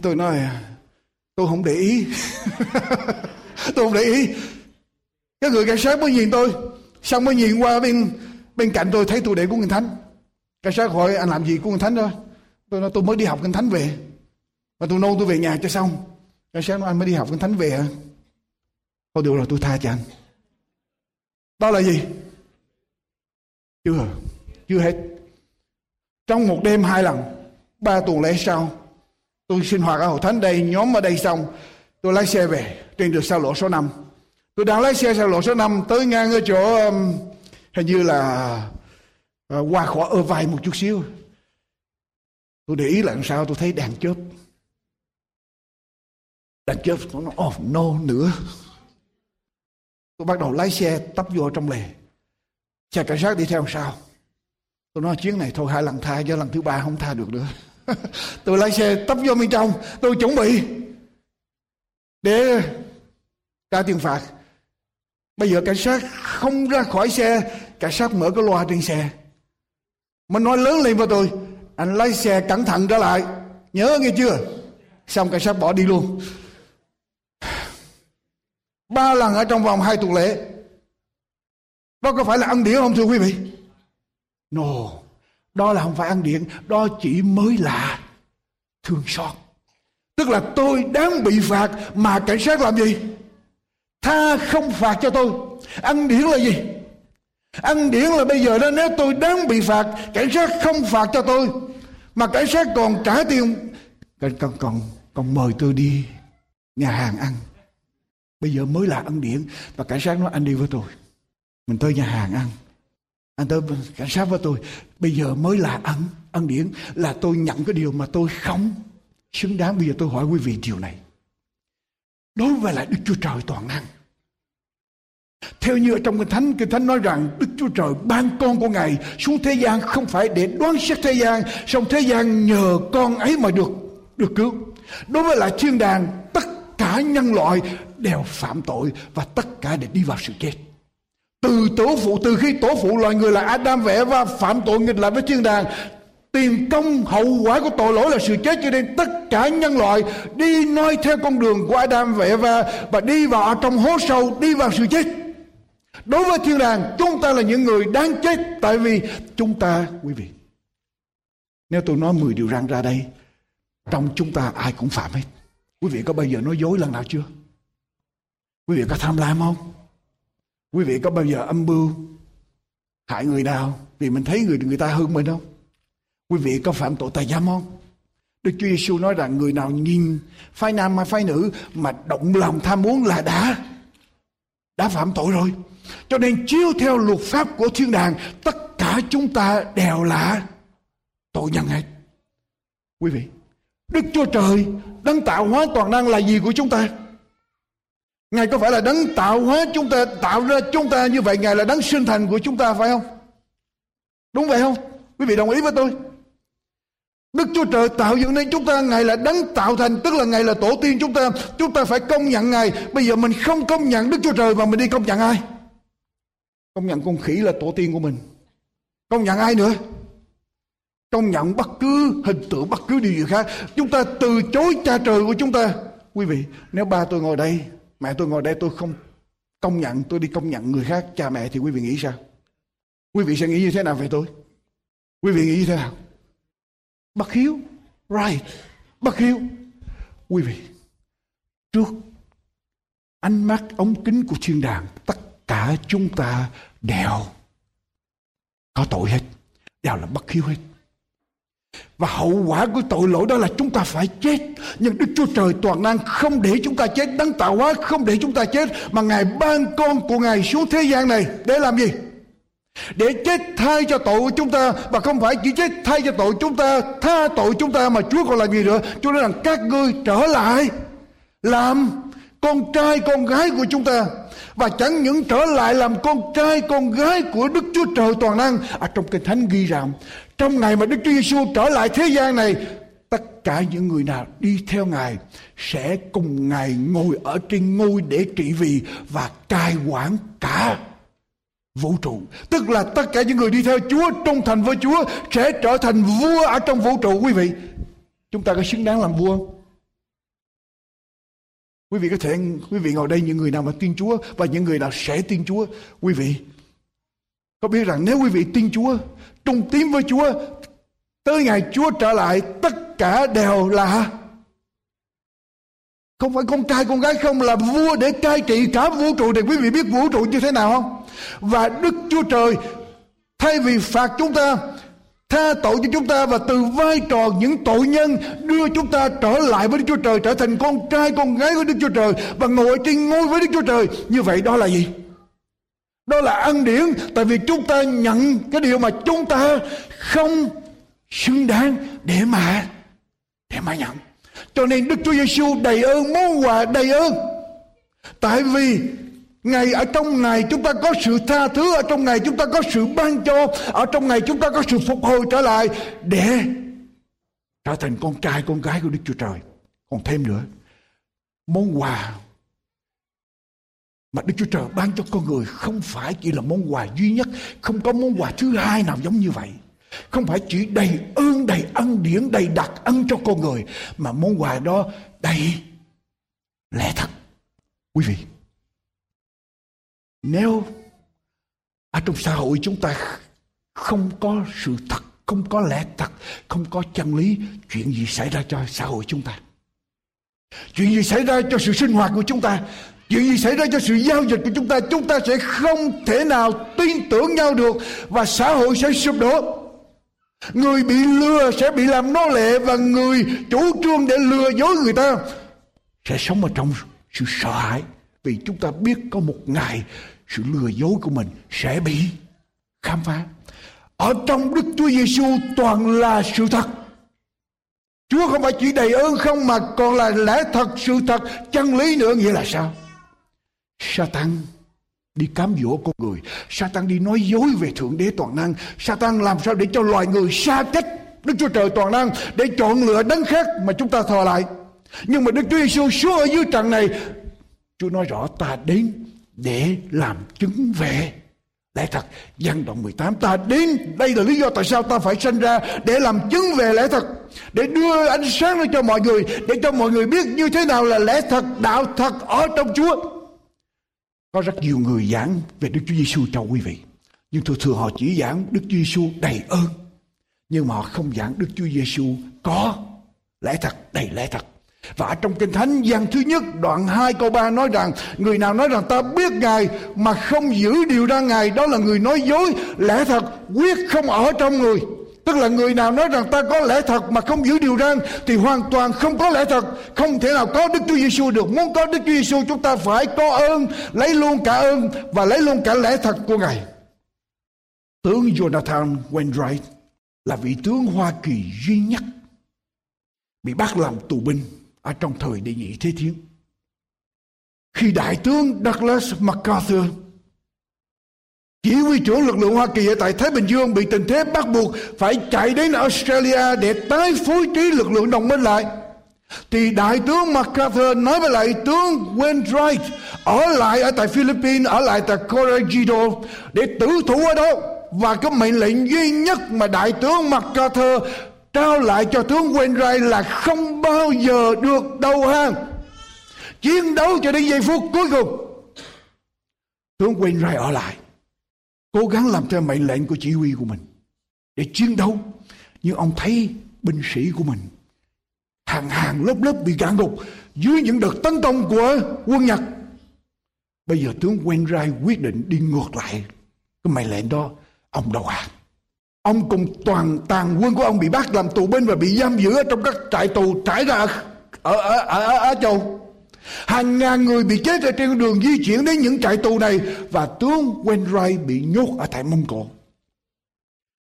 Tôi nói, tôi không để ý. Tôi không để ý. Cái người cảnh sát mới nhìn tôi, xong mới nhìn qua bên bên cạnh tôi thấy tôi để cuốn kinh thánh. Cảnh sát hỏi, anh làm gì cuốn kinh thánh đó? Tôi nói, tôi mới đi học kinh thánh về. Và tôi nôn, tôi về nhà cho xong. Cảnh sát nói, anh mới đi học kinh thánh về hả? Thôi được rồi tôi tha cho anh đó là gì? Chưa. Chưa hết. Trong một đêm hai lần ba tuần lễ sau tôi sinh hoạt ở hội thánh đây nhóm ở đây xong tôi lái xe về trên đường xa lộ số 5 tôi đang lái xe xa lộ số 5 tới ngang ở chỗ um, hình như là uh, qua khỏi ơ vai một chút xíu. Tôi để ý là làm sao tôi thấy đèn chớp. Đèn chớp nó oh no nữa tôi bắt đầu lái xe, tấp vô trong lề. Xe cảnh sát đi theo sau tôi nói, chuyến này thôi, hai lần tha do lần thứ ba không tha được nữa. Tôi lái xe tấp vô bên trong, tôi chuẩn bị để ra tiền phạt. Bây giờ cảnh sát không ra khỏi xe, cảnh sát mở cái loa trên xe. Mình nói, lớn lên với tôi. Anh lái xe cẩn thận trở lại. Nhớ nghe chưa? Xong cảnh sát bỏ đi luôn ba lần ở trong vòng hai tuần lễ. Đó có phải là ăn điển không thưa quý vị? No đó là không phải ăn điện đó chỉ mới là thương xót. Tức là tôi đáng bị phạt mà cảnh sát làm gì? Tha không phạt cho tôi. Ăn điển là gì? Ăn điển là bây giờ đó nếu tôi đáng bị phạt cảnh sát không phạt cho tôi. Mà cảnh sát còn trả tiền. Còn còn còn, còn mời tôi đi nhà hàng ăn bây giờ mới là ăn điển. Và cảnh sát nói anh đi với tôi. Mình tới nhà hàng ăn. Anh tới cảnh sát với tôi. Bây giờ mới là ăn ăn điển là tôi nhận cái điều mà tôi không xứng đáng. Bây giờ tôi hỏi quý vị điều này. Đối với lại đức chúa trời toàn năng. Theo như ở trong kinh thánh, kinh thánh nói rằng Đức Chúa Trời ban con của Ngài xuống thế gian không phải để đoán xét thế gian, song thế gian nhờ con ấy mà được được cứu. Đối với lại thiên đàng, tất cả nhân loại đều phạm tội và tất cả đều đi vào sự chết. Từ tổ phụ, từ khi tổ phụ loài người là Adam vẽ và phạm tội nghịch lại với thiên đàng, tiền công hậu quả của tội lỗi là sự chết cho nên tất cả nhân loại đi noi theo con đường của Adam và Eva và đi vào trong hố sâu đi vào sự chết. Đối với thiên đàng chúng ta là những người đáng chết Tại vì chúng ta Quý vị Nếu tôi nói 10 điều răng ra đây Trong chúng ta ai cũng phạm hết. Quý vị có bao giờ nói dối lần nào chưa? Quý vị có tham lam không Quý vị có bao giờ âm mưu Hại người nào Vì mình thấy người người ta hơn mình không Quý vị có phạm tội tà giám không Đức Chúa Giêsu nói rằng người nào nhìn phái nam hay phái nữ mà động lòng tham muốn là đã đã phạm tội rồi. Cho nên chiếu theo luật pháp của thiên đàng, tất cả chúng ta đều là tội nhân hết. Quý vị, Đức Chúa Trời đấng tạo hóa toàn năng là gì của chúng ta? Ngài có phải là đấng tạo hóa chúng ta, tạo ra chúng ta như vậy, Ngài là đấng sinh thành của chúng ta phải không? Đúng vậy không? Quý vị đồng ý với tôi? Đức Chúa Trời tạo dựng nên chúng ta Ngài là đấng tạo thành Tức là Ngài là tổ tiên chúng ta. Chúng ta phải công nhận Ngài. Bây giờ mình không công nhận Đức Chúa Trời Mà mình đi công nhận ai? Công nhận con khỉ là tổ tiên của mình. Công nhận ai nữa? Công nhận bất cứ hình tượng Bất cứ điều gì khác. Chúng ta từ chối cha trời của chúng ta. Quý vị nếu ba tôi ngồi đây Mẹ tôi ngồi đây tôi không công nhận, Tôi đi công nhận người khác, cha mẹ thì quý vị nghĩ sao Quý vị sẽ nghĩ như thế nào về tôi Quý vị nghĩ như thế nào Bất hiếu. Right. Bất hiếu. Quý vị. Trước ánh mắt ống kính của thiên đàng. Tất cả chúng ta đều có tội hết. Đều là bất hiếu hết. Và hậu quả của tội lỗi đó là chúng ta phải chết. Nhưng Đức Chúa Trời toàn năng không để chúng ta chết. Đấng tạo hóa không để chúng ta chết. Mà Ngài ban con của Ngài xuống thế gian này để làm gì? để chết thay cho tội của chúng ta, và không phải chỉ chết thay cho tội chúng ta, tha tội chúng ta mà Chúa còn làm gì nữa Chúa nói rằng các ngươi trở lại làm con trai con gái của chúng ta. Và chẳng những trở lại làm con trai con gái của Đức Chúa Trời toàn năng. Ở trong kinh thánh ghi rằng, trong ngày mà Đức Chúa Giêsu trở lại thế gian này, tất cả những người nào đi theo Ngài sẽ cùng Ngài ngồi ở trên ngôi để trị vì và cai quản cả vũ trụ. Tức là tất cả những người đi theo Chúa, trung thành với Chúa sẽ trở thành vua ở trong vũ trụ. Quý vị, chúng ta có xứng đáng làm vua không? Quý vị có thể, quý vị ngồi đây, những người nào mà tin Chúa và những người nào sẽ tin Chúa, quý vị có biết rằng nếu quý vị tin Chúa, trung tín với Chúa, tới ngày Chúa trở lại, tất cả đều là không phải con trai, con gái không, là vua để cai trị cả vũ trụ thì quý vị biết vũ trụ như thế nào không? Và Đức Chúa Trời, thay vì phạt chúng ta tha tội cho chúng ta và từ vai trò những tội nhân đưa chúng ta trở lại với Đức Chúa Trời, trở thành con trai, con gái của Đức Chúa Trời và ngồi trên ngôi với Đức Chúa Trời. Như vậy đó là gì? Đó là ân điển, tại vì chúng ta nhận cái điều mà chúng ta không xứng đáng để mà để mà nhận. Cho nên Đức Chúa Giêsu đầy ơn, món quà đầy ơn. Tại vì Ngày ở trong ngày chúng ta có sự tha thứ Ở trong ngày chúng ta có sự ban cho Ở trong ngày chúng ta có sự phục hồi trở lại Để trở thành con trai con gái của Đức Chúa Trời Còn thêm nữa Món quà mà Đức Chúa Trời ban cho con người không phải chỉ là món quà duy nhất, không có món quà thứ hai nào giống như vậy. Không phải chỉ đầy ơn, đầy ân điển, đầy đặc ân cho con người, mà món quà đó đầy lẽ thật. Quý vị, nếu ở trong xã hội chúng ta không có sự thật, không có lẽ thật, không có chân lý, chuyện gì xảy ra cho xã hội chúng ta? Chuyện gì xảy ra cho sự sinh hoạt của chúng ta? Chuyện gì xảy ra cho sự giao dịch của chúng ta? Chúng ta sẽ không thể nào tin tưởng nhau được và xã hội sẽ sụp đổ. Người bị lừa sẽ bị làm nô lệ và người chủ trương để lừa dối người ta sẽ sống ở trong sự sợ hãi Vì chúng ta biết có một ngày sự lừa dối của mình sẽ bị khám phá. Ở trong Đức Chúa Giêsu toàn là sự thật. Chúa không phải chỉ đầy ơn không mà còn là lẽ thật, sự thật, chân lý nữa nghĩa là sao? Satan đi cám dỗ con người Satan đi nói dối về Thượng Đế Toàn Năng Satan làm sao để cho loài người xa cách Đức Chúa Trời Toàn Năng để chọn lựa đấng khác mà chúng ta thờ lại nhưng mà Đức Chúa Giêsu xuống ở dưới trần này Chúa nói rõ ta đến để làm chứng về lẽ thật dân đoạn 18 ta đến đây là lý do tại sao ta phải sinh ra để làm chứng về lẽ thật, để đưa ánh sáng lên cho mọi người, để cho mọi người biết như thế nào là lẽ thật, đạo thật ở trong Chúa. Có rất nhiều người giảng về Đức Chúa Giêsu cho quý vị, nhưng thường thường họ chỉ giảng Đức Chúa Giêsu đầy ơn. Nhưng mà họ không giảng Đức Chúa Giêsu có lẽ thật, đầy lẽ thật và trong Kinh Thánh gian thứ nhất đoạn 2 câu 3 nói rằng Người nào nói rằng ta biết Ngài mà không giữ điều ra Ngài Đó là người nói dối Lẽ thật quyết không ở trong người Tức là người nào nói rằng ta có lẽ thật mà không giữ điều răn thì hoàn toàn không có lẽ thật, không thể nào có Đức Chúa Giêsu được. Muốn có Đức Chúa Giêsu chúng ta phải có ơn, lấy luôn cả ơn và lấy luôn cả lẽ thật của Ngài. Tướng Jonathan Wainwright là vị tướng Hoa Kỳ duy nhất bị bắt làm tù binh ở trong thời đệ nhị thế chiến. Khi đại tướng Douglas MacArthur chỉ huy trưởng lực lượng Hoa Kỳ ở tại Thái Bình Dương bị tình thế bắt buộc phải chạy đến Australia để tái phối trí lực lượng đồng minh lại. Thì đại tướng MacArthur nói với lại tướng Wainwright ở lại ở tại Philippines, ở lại tại Corregidor để tử thủ ở đó. Và cái mệnh lệnh duy nhất mà đại tướng MacArthur trao lại cho tướng Wainwright là không bao giờ được đầu hàng. Chiến đấu cho đến giây phút cuối cùng. Tướng Wainwright ở lại. Cố gắng làm theo mệnh lệnh của chỉ huy của mình. Để chiến đấu. Nhưng ông thấy binh sĩ của mình hàng hàng lớp lớp bị gạn gục dưới những đợt tấn công của quân Nhật. Bây giờ tướng Wainwright quyết định đi ngược lại cái mệnh lệnh đó. Ông đầu hàng. Ông cùng toàn tàn quân của ông bị bắt làm tù binh và bị giam giữ ở trong các trại tù trải ra ở, ở, ở, ở, ở châu. Hàng ngàn người bị chết ở trên đường di chuyển đến những trại tù này và tướng Wainwright bị nhốt ở tại Mông Cổ.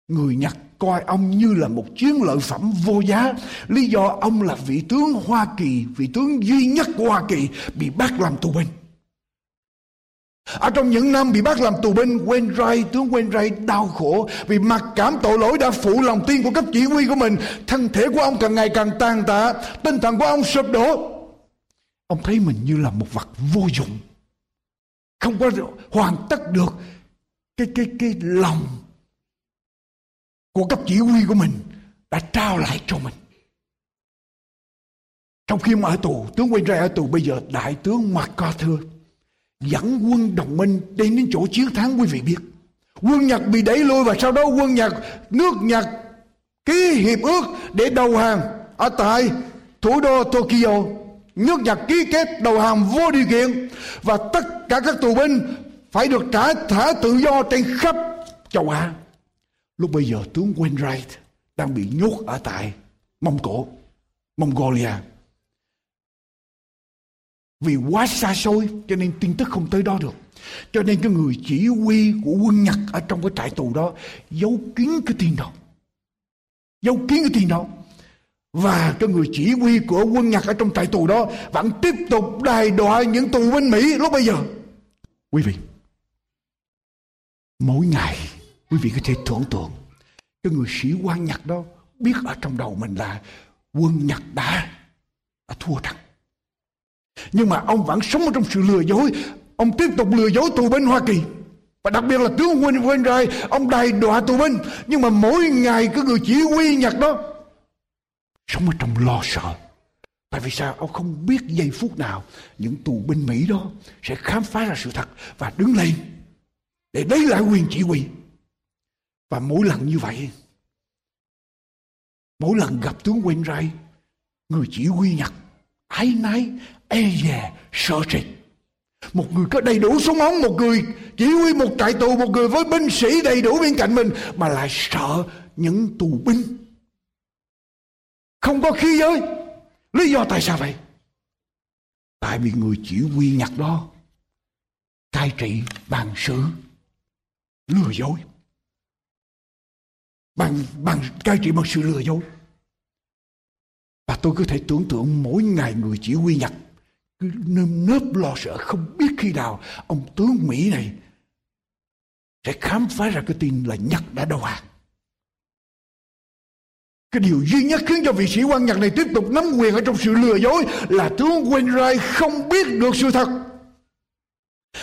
Người Nhật coi ông như là một chiến lợi phẩm vô giá. Lý do ông là vị tướng Hoa Kỳ, vị tướng duy nhất của Hoa Kỳ bị bắt làm tù binh. Ở trong những năm bị bắt làm tù binh, Wainwright, tướng Wainwright đau khổ vì mặc cảm tội lỗi đã phụ lòng tin của cấp chỉ huy của mình. Thân thể của ông càng ngày càng tàn tạ, tinh thần của ông sụp đổ. Ông thấy mình như là một vật vô dụng. Không có hoàn tất được cái cái cái lòng của cấp chỉ huy của mình đã trao lại cho mình. Trong khi mà ở tù, tướng Wainwright ở tù bây giờ đại tướng MacArthur dẫn quân đồng minh đi đến chỗ chiến thắng, quý vị biết. Quân nhật bị đẩy lui và sau đó quân nhật, nước nhật ký hiệp ước để đầu hàng ở tại thủ đô tokyo. Nước nhật ký kết đầu hàng vô điều kiện và tất cả các tù binh phải được trả thả tự do trên khắp châu á. Lúc bây giờ tướng wainwright đang bị nhốt ở tại mông cổ, mongolia vì quá xa xôi cho nên tin tức không tới đó được. Cho nên cái người chỉ huy của quân Nhật ở trong cái trại tù đó giấu kín cái tin đó. Giấu kín cái tin đó. Và cái người chỉ huy của quân Nhật ở trong trại tù đó vẫn tiếp tục đài đọa những tù binh Mỹ lúc bây giờ. Quý vị, mỗi ngày quý vị có thể tưởng tượng cái người sĩ quan Nhật đó biết ở trong đầu mình là quân Nhật đã, đã thua trận nhưng mà ông vẫn sống trong sự lừa dối. Ông tiếp tục lừa dối tù binh hoa kỳ. Và đặc biệt là tướng Wayne Wainwright ông đầy đọa tù binh. Nhưng mà mỗi ngày cái người chỉ huy nhật đó sống ở trong lo sợ. Tại vì sao? Ông không biết giây phút nào những tù binh mỹ đó sẽ khám phá ra sự thật và đứng lên để lấy lại quyền chỉ huy. Và mỗi lần như vậy, mỗi lần gặp tướng Wainwright người chỉ huy nhật ái nái e dè sợ sệt một người có đầy đủ súng ống một người chỉ huy một trại tù, một người với binh sĩ đầy đủ bên cạnh mình, mà lại sợ những tù binh. Không có khí giới. Lý do tại sao vậy? Tại vì người chỉ huy nhặt đó, cai trị bằng sự lừa dối. Bằng bằng cai trị bằng sự lừa dối và tôi có thể tưởng tượng mỗi ngày người chỉ huy nhật cứ nơm nớp lo sợ không biết khi nào ông tướng Mỹ này sẽ khám phá ra cái tin là Nhật đã đầu hàng. Cái điều duy nhất khiến cho vị sĩ quan Nhật này tiếp tục nắm quyền ở trong sự lừa dối là tướng Wainwright không biết được sự thật.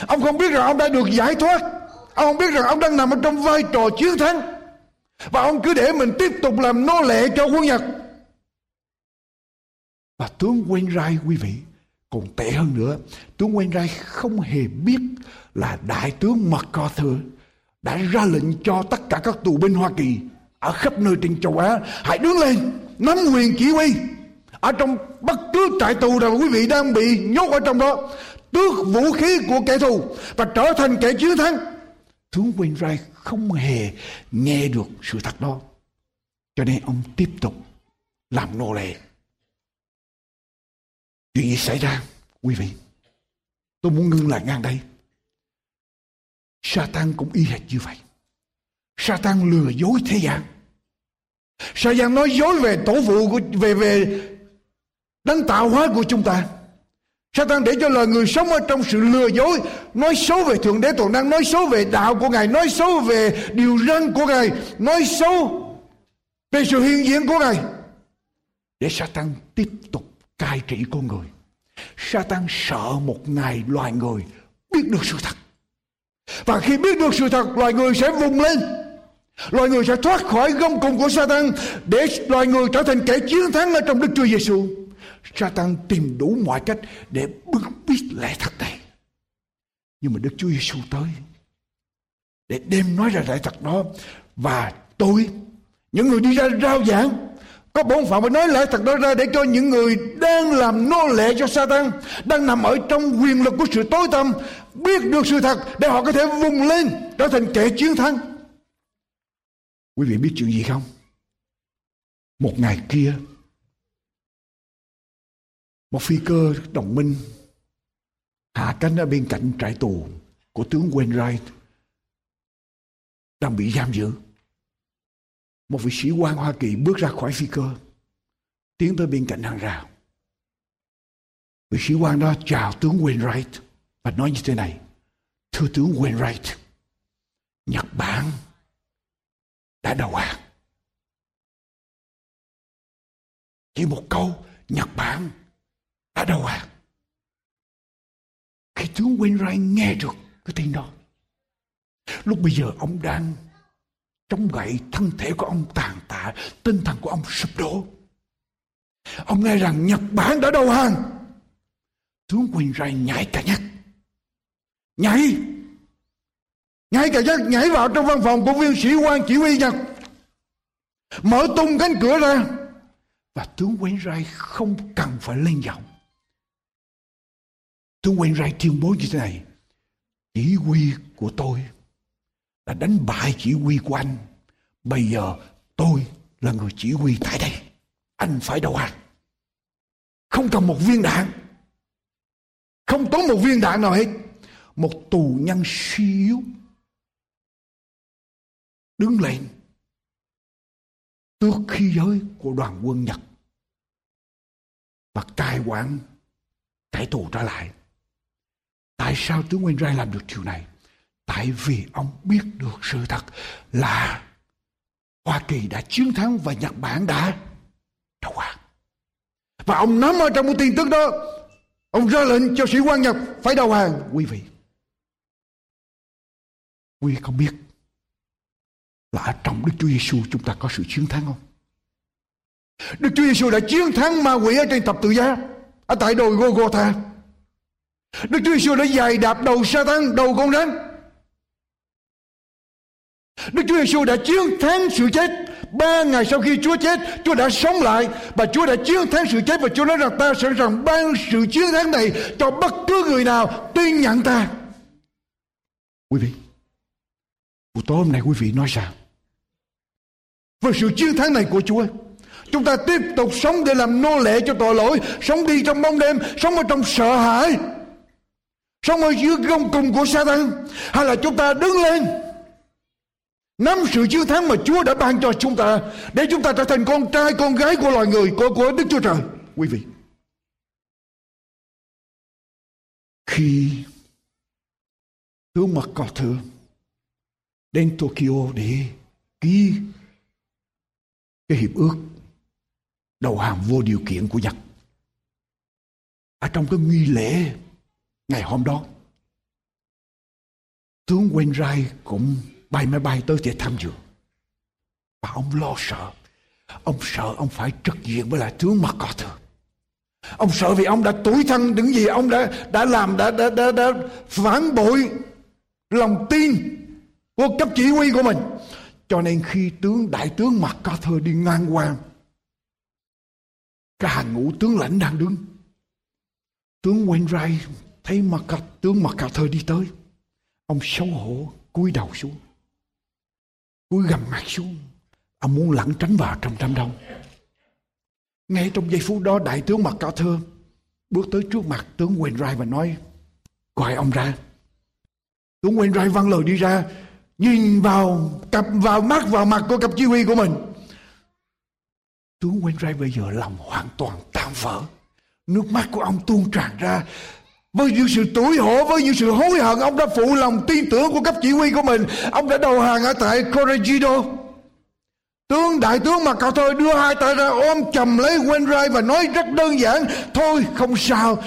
Ông không biết rằng ông đã được giải thoát. Ông không biết rằng ông đang nằm ở trong vai trò chiến thắng. Và ông cứ để mình tiếp tục làm nô lệ cho quân Nhật. Và tướng Wainwright quý vị còn tệ hơn nữa, tướng Wainwright không hề biết là đại tướng MacArthur đã ra lệnh cho tất cả các tù binh Hoa Kỳ ở khắp nơi trên châu Á hãy đứng lên nắm quyền chỉ huy. Ở trong bất cứ trại tù nào quý vị đang bị nhốt ở trong đó tước vũ khí của kẻ thù và trở thành kẻ chiến thắng. Tướng Wainwright không hề nghe được sự thật đó. Cho nên ông tiếp tục làm nô lệ chuyện gì xảy ra, quý vị? Tôi muốn ngưng lại ngang đây. Satan cũng y hệt như vậy. Satan lừa dối thế gian. Satan nói dối về tổ phụ của, về về đấng tạo hóa của chúng ta. Satan để cho lời người sống ở trong sự lừa dối, Nói xấu về Thượng Đế Toàn Năng Nói xấu về đạo của Ngài, Nói xấu về điều răn của Ngài, Nói xấu về sự hiện diện của Ngài. Để Satan tiếp tục cai trị con người Satan sợ một ngày loài người biết được sự thật. Và khi biết được sự thật, loài người sẽ vùng lên. Loài người sẽ thoát khỏi gông cùng của Satan để loài người trở thành kẻ chiến thắng ở trong Đức Chúa Giêsu. Satan tìm đủ mọi cách để bưng bít lẽ thật này. Nhưng mà Đức Chúa Giêsu tới để đem nói ra lẽ thật đó và tôi những người đi ra rao giảng có bổn phận phải nói lại thật đó ra để cho những người đang làm nô lệ cho Satan, đang nằm ở trong quyền lực của sự tối tăm, biết được sự thật để họ có thể vùng lên trở thành kẻ chiến thắng. Quý vị biết chuyện gì không? Một ngày kia, một phi cơ đồng minh hạ cánh ở bên cạnh trại tù của tướng Wainwright đang bị giam giữ một vị sĩ quan Hoa Kỳ bước ra khỏi phi cơ, tiến tới bên cạnh hàng rào. Vị sĩ quan đó chào tướng Wainwright và nói như thế này, thưa tướng Wainwright, Nhật Bản đã đầu hàng. Chỉ một câu, Nhật Bản đã đầu hàng. Khi tướng Wainwright nghe được cái tin đó, lúc bây giờ ông đang chống gậy thân thể của ông tàn tạ, tinh thần của ông sụp đổ. Ông nghe rằng nhật bản đã đầu hàng. Tướng quyền rai nhảy cả nhắc nhảy! Nhảy cả nhắc nhảy vào trong văn phòng của viên sĩ quan chỉ huy nhật. Mở tung cánh cửa ra. Và tướng Quỳnh rai không cần phải lên giọng. Tướng Quỳnh rai tuyên bố như thế này. Chỉ huy của tôi đã đánh bại chỉ huy của anh. Bây giờ tôi là người chỉ huy tại đây. Anh phải đầu hàng. Không cần một viên đạn. Không tốn một viên đạn nào hết. Một tù nhân suy yếu. Đứng lên. Tước khí giới của đoàn quân Nhật. Và cai quản cải tù trở lại. Tại sao tướng Nguyên Rai làm được điều này? Tại vì ông biết được sự thật là Hoa Kỳ đã chiến thắng và Nhật Bản đã đầu hàng. Và ông nắm ở trong cái tin tức đó, ông ra lệnh cho sĩ quan Nhật phải đầu hàng. Quý vị, quý vị có biết là ở trong Đức Chúa Giêsu chúng ta có sự chiến thắng không? Đức Chúa Giêsu đã chiến thắng ma quỷ ở trên thập tự giá ở tại đồi Golgotha. Đức Chúa Giêsu đã dài đạp đầu Satan, đầu con rắn Đức Chúa Giêsu đã chiến thắng sự chết. Ba ngày sau khi Chúa chết, Chúa đã sống lại và Chúa đã chiến thắng sự chết và Chúa nói rằng ta sẵn sàng ban sự chiến thắng này cho bất cứ người nào tin nhận ta. Quý vị, buổi tối hôm nay quý vị nói sao? Về sự chiến thắng này của Chúa, chúng ta tiếp tục sống để làm nô lệ cho tội lỗi, sống đi trong bóng đêm, sống ở trong sợ hãi, sống ở dưới gông cùng của Satan hay là chúng ta đứng lên nắm sự chiến thắng mà Chúa đã ban cho chúng ta, để chúng ta trở thành con trai, con gái của loài người, của của Đức Chúa Trời. Quý vị, khi tướng mặt cỏ thừa đến Tokyo để ký cái hiệp ước đầu hàng vô điều kiện của Nhật, ở trong cái nghi lễ ngày hôm đó, tướng Wainwright cũng bay máy bay tới để tham dự. Và ông lo sợ. Ông sợ ông phải trực diện với lại tướng MacArthur ông sợ vì ông đã tuổi thân những gì ông đã đã làm đã đã đã, đã phản bội lòng tin của cấp chỉ huy của mình. Cho nên khi tướng đại tướng MacArthur đi ngang qua cái hàng ngũ tướng lãnh đang đứng. Tướng Wainwright thấy MacArthur, tướng MacArthur đi tới. Ông xấu hổ cúi đầu xuống cúi gầm mặt xuống. Ông muốn lẩn tránh vào trong đám đông. Ngay trong giây phút đó, đại tướng mặt cao thơ bước tới trước mặt tướng Wainwright và nói, gọi ông ra. Tướng Wainwright văng lời đi ra, nhìn vào, cặp vào mắt, vào mặt của cặp chỉ huy của mình. Tướng Wainwright bây giờ lòng hoàn toàn tan vỡ. Nước mắt của ông tuôn tràn ra với những sự tủi hổ, với những sự hối hận, ông đã phụ lòng tin tưởng của cấp chỉ huy của mình. Ông đã đầu hàng ở tại Corregidor. Tướng đại tướng mà cậu thôi đưa hai tay ra ôm chầm lấy Wainwright và nói rất đơn giản, Thôi, không sao.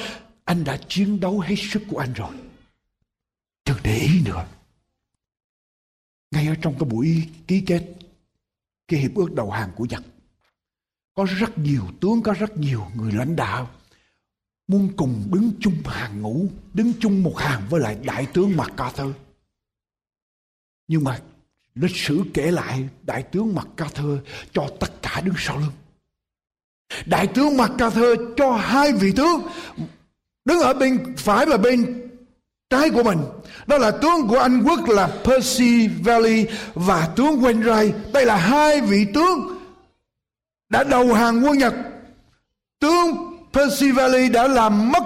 Anh đã chiến đấu hết sức của anh rồi. Đừng để ý nữa. Ngay ở trong cái buổi ký kết, Cái hiệp ước đầu hàng của Nhật, Có rất nhiều tướng, Có rất nhiều người lãnh đạo. Muốn cùng đứng chung hàng ngũ, Đứng chung một hàng với lại đại tướng MacArthur Nhưng mà Lịch sử kể lại, đại tướng MacArthur cho tất cả đứng sau lưng. Đại tướng MacArthur cho hai vị tướng đứng ở bên, phải và bên trái của mình. Đó là tướng của Anh quốc là Percy Valley và tướng Wainwright. Đây là hai vị tướng đã đầu hàng quân Nhật. Tướng Percy Valley đã làm mất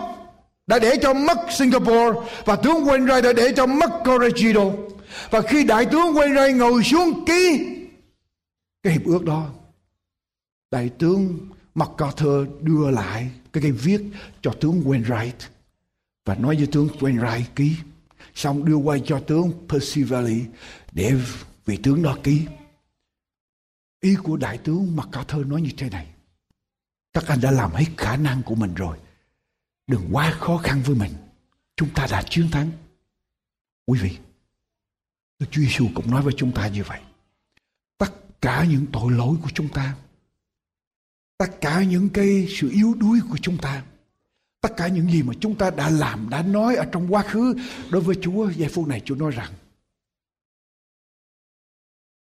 đã để cho mất Singapore và tướng Wainwright đã để cho mất Corregidor. Và khi đại tướng Wainwright ngồi xuống ký cái hiệp ước đó, đại tướng MacArthur đưa lại cái cái viết cho tướng Wainwright và nói với tướng Wainwright ký. Xong đưa qua cho tướng Percy Valley để vị tướng đó ký. Ý của đại tướng MacArthur nói như thế này. Các anh đã làm hết khả năng của mình rồi. Đừng quá khó khăn với mình. Chúng ta đã chiến thắng. Quý vị, Đức Chúa Giêsu cũng nói với chúng ta như vậy. Tất cả những tội lỗi của chúng ta, tất cả những cái sự yếu đuối của chúng ta, tất cả những gì mà chúng ta đã làm, đã nói ở trong quá khứ đối với Chúa, giây phút này Chúa nói rằng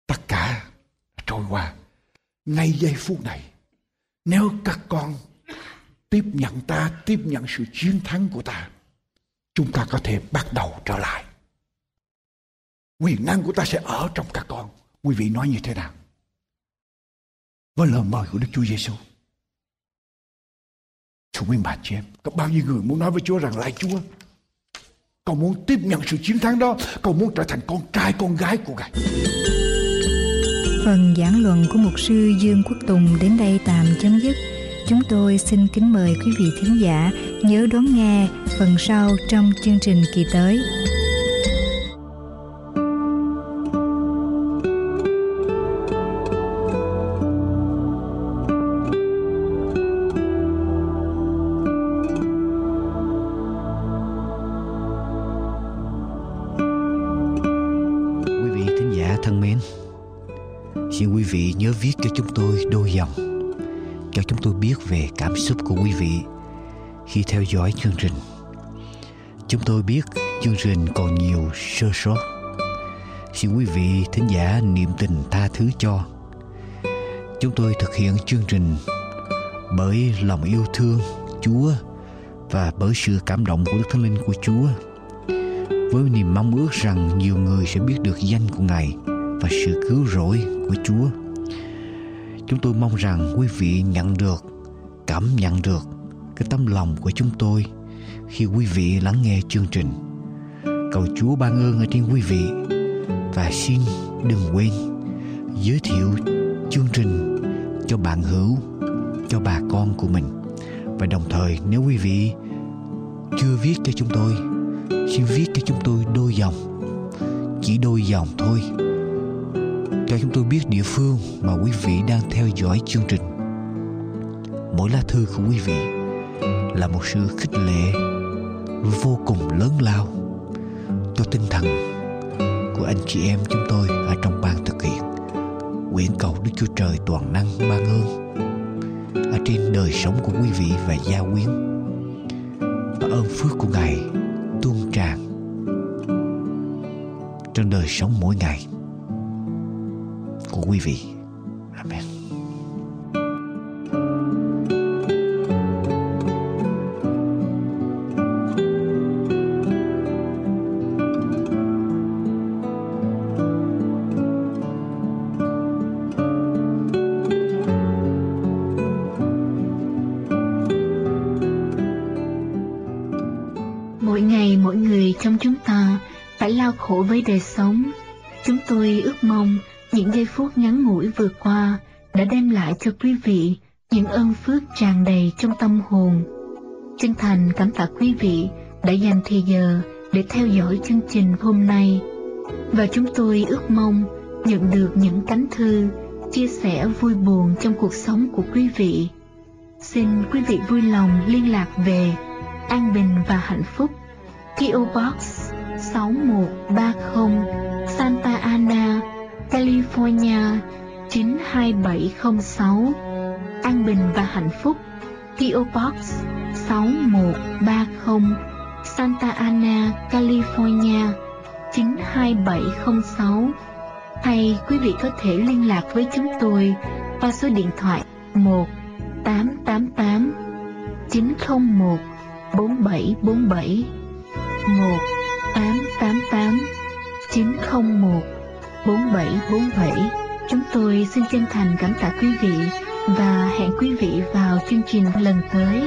tất cả trôi qua. Ngay giây phút này, nếu các con tiếp nhận ta, tiếp nhận sự chiến thắng của ta, chúng ta có thể bắt đầu trở lại. Quyền năng của ta sẽ ở trong các con. Quý vị nói như thế nào? Với lời mời của Đức Chúa Giêsu Thưa quý bà chị em Có bao nhiêu người muốn nói với Chúa rằng lại Chúa Con muốn tiếp nhận sự chiến thắng đó. Con muốn trở thành con trai con gái của Ngài. Phần giảng luận của Mục sư Dương Quốc Tùng đến đây tạm chấm dứt Chúng tôi xin kính mời quý vị thính giả nhớ đón nghe phần sau trong chương trình kỳ tới. Dõi chương trình. Chúng tôi biết chương trình còn nhiều sơ sót. Xin quý vị thính giả niệm tình tha thứ cho. Chúng tôi thực hiện chương trình bởi lòng yêu thương Chúa và bởi sự cảm động của Đức Thánh Linh của Chúa. Với niềm mong ước rằng nhiều người sẽ biết được danh của Ngài và sự cứu rỗi của Chúa chúng tôi mong rằng quý vị nhận được, cảm nhận được cái tấm lòng của chúng tôi khi quý vị lắng nghe chương trình. Cầu Chúa ban ơn ở trên quý vị và xin đừng quên giới thiệu chương trình cho bạn hữu, cho bà con của mình. Và đồng thời nếu quý vị chưa viết cho chúng tôi, xin viết cho chúng tôi đôi dòng, chỉ đôi dòng thôi cho chúng tôi biết địa phương mà quý vị đang theo dõi chương trình. Mỗi lá thư của quý vị là một sự khích lệ vô cùng lớn lao cho tinh thần của anh chị em chúng tôi ở trong ban thực hiện nguyện cầu Đức Chúa Trời toàn năng ban ơn ở trên đời sống của quý vị và gia quyến và ơn phước của Ngài tuôn tràn trong đời sống mỗi ngày của quý vị. Amen. Theo dõi chương trình hôm nay. Và chúng tôi ước mong nhận được những cánh thư, chia sẻ vui buồn trong cuộc sống của quý vị. Xin quý vị vui lòng liên lạc về An Bình và Hạnh Phúc, PO Box 6130, Santa Ana, California 92706 An Bình và Hạnh Phúc PO Box 6130 Santa Ana, California 92706 Hay quý vị có thể liên lạc với chúng tôi qua số điện thoại 1 888 901 4747 1 888 901 4747 Chúng tôi xin chân thành cảm tạ quý vị và hẹn quý vị vào chương trình lần tới.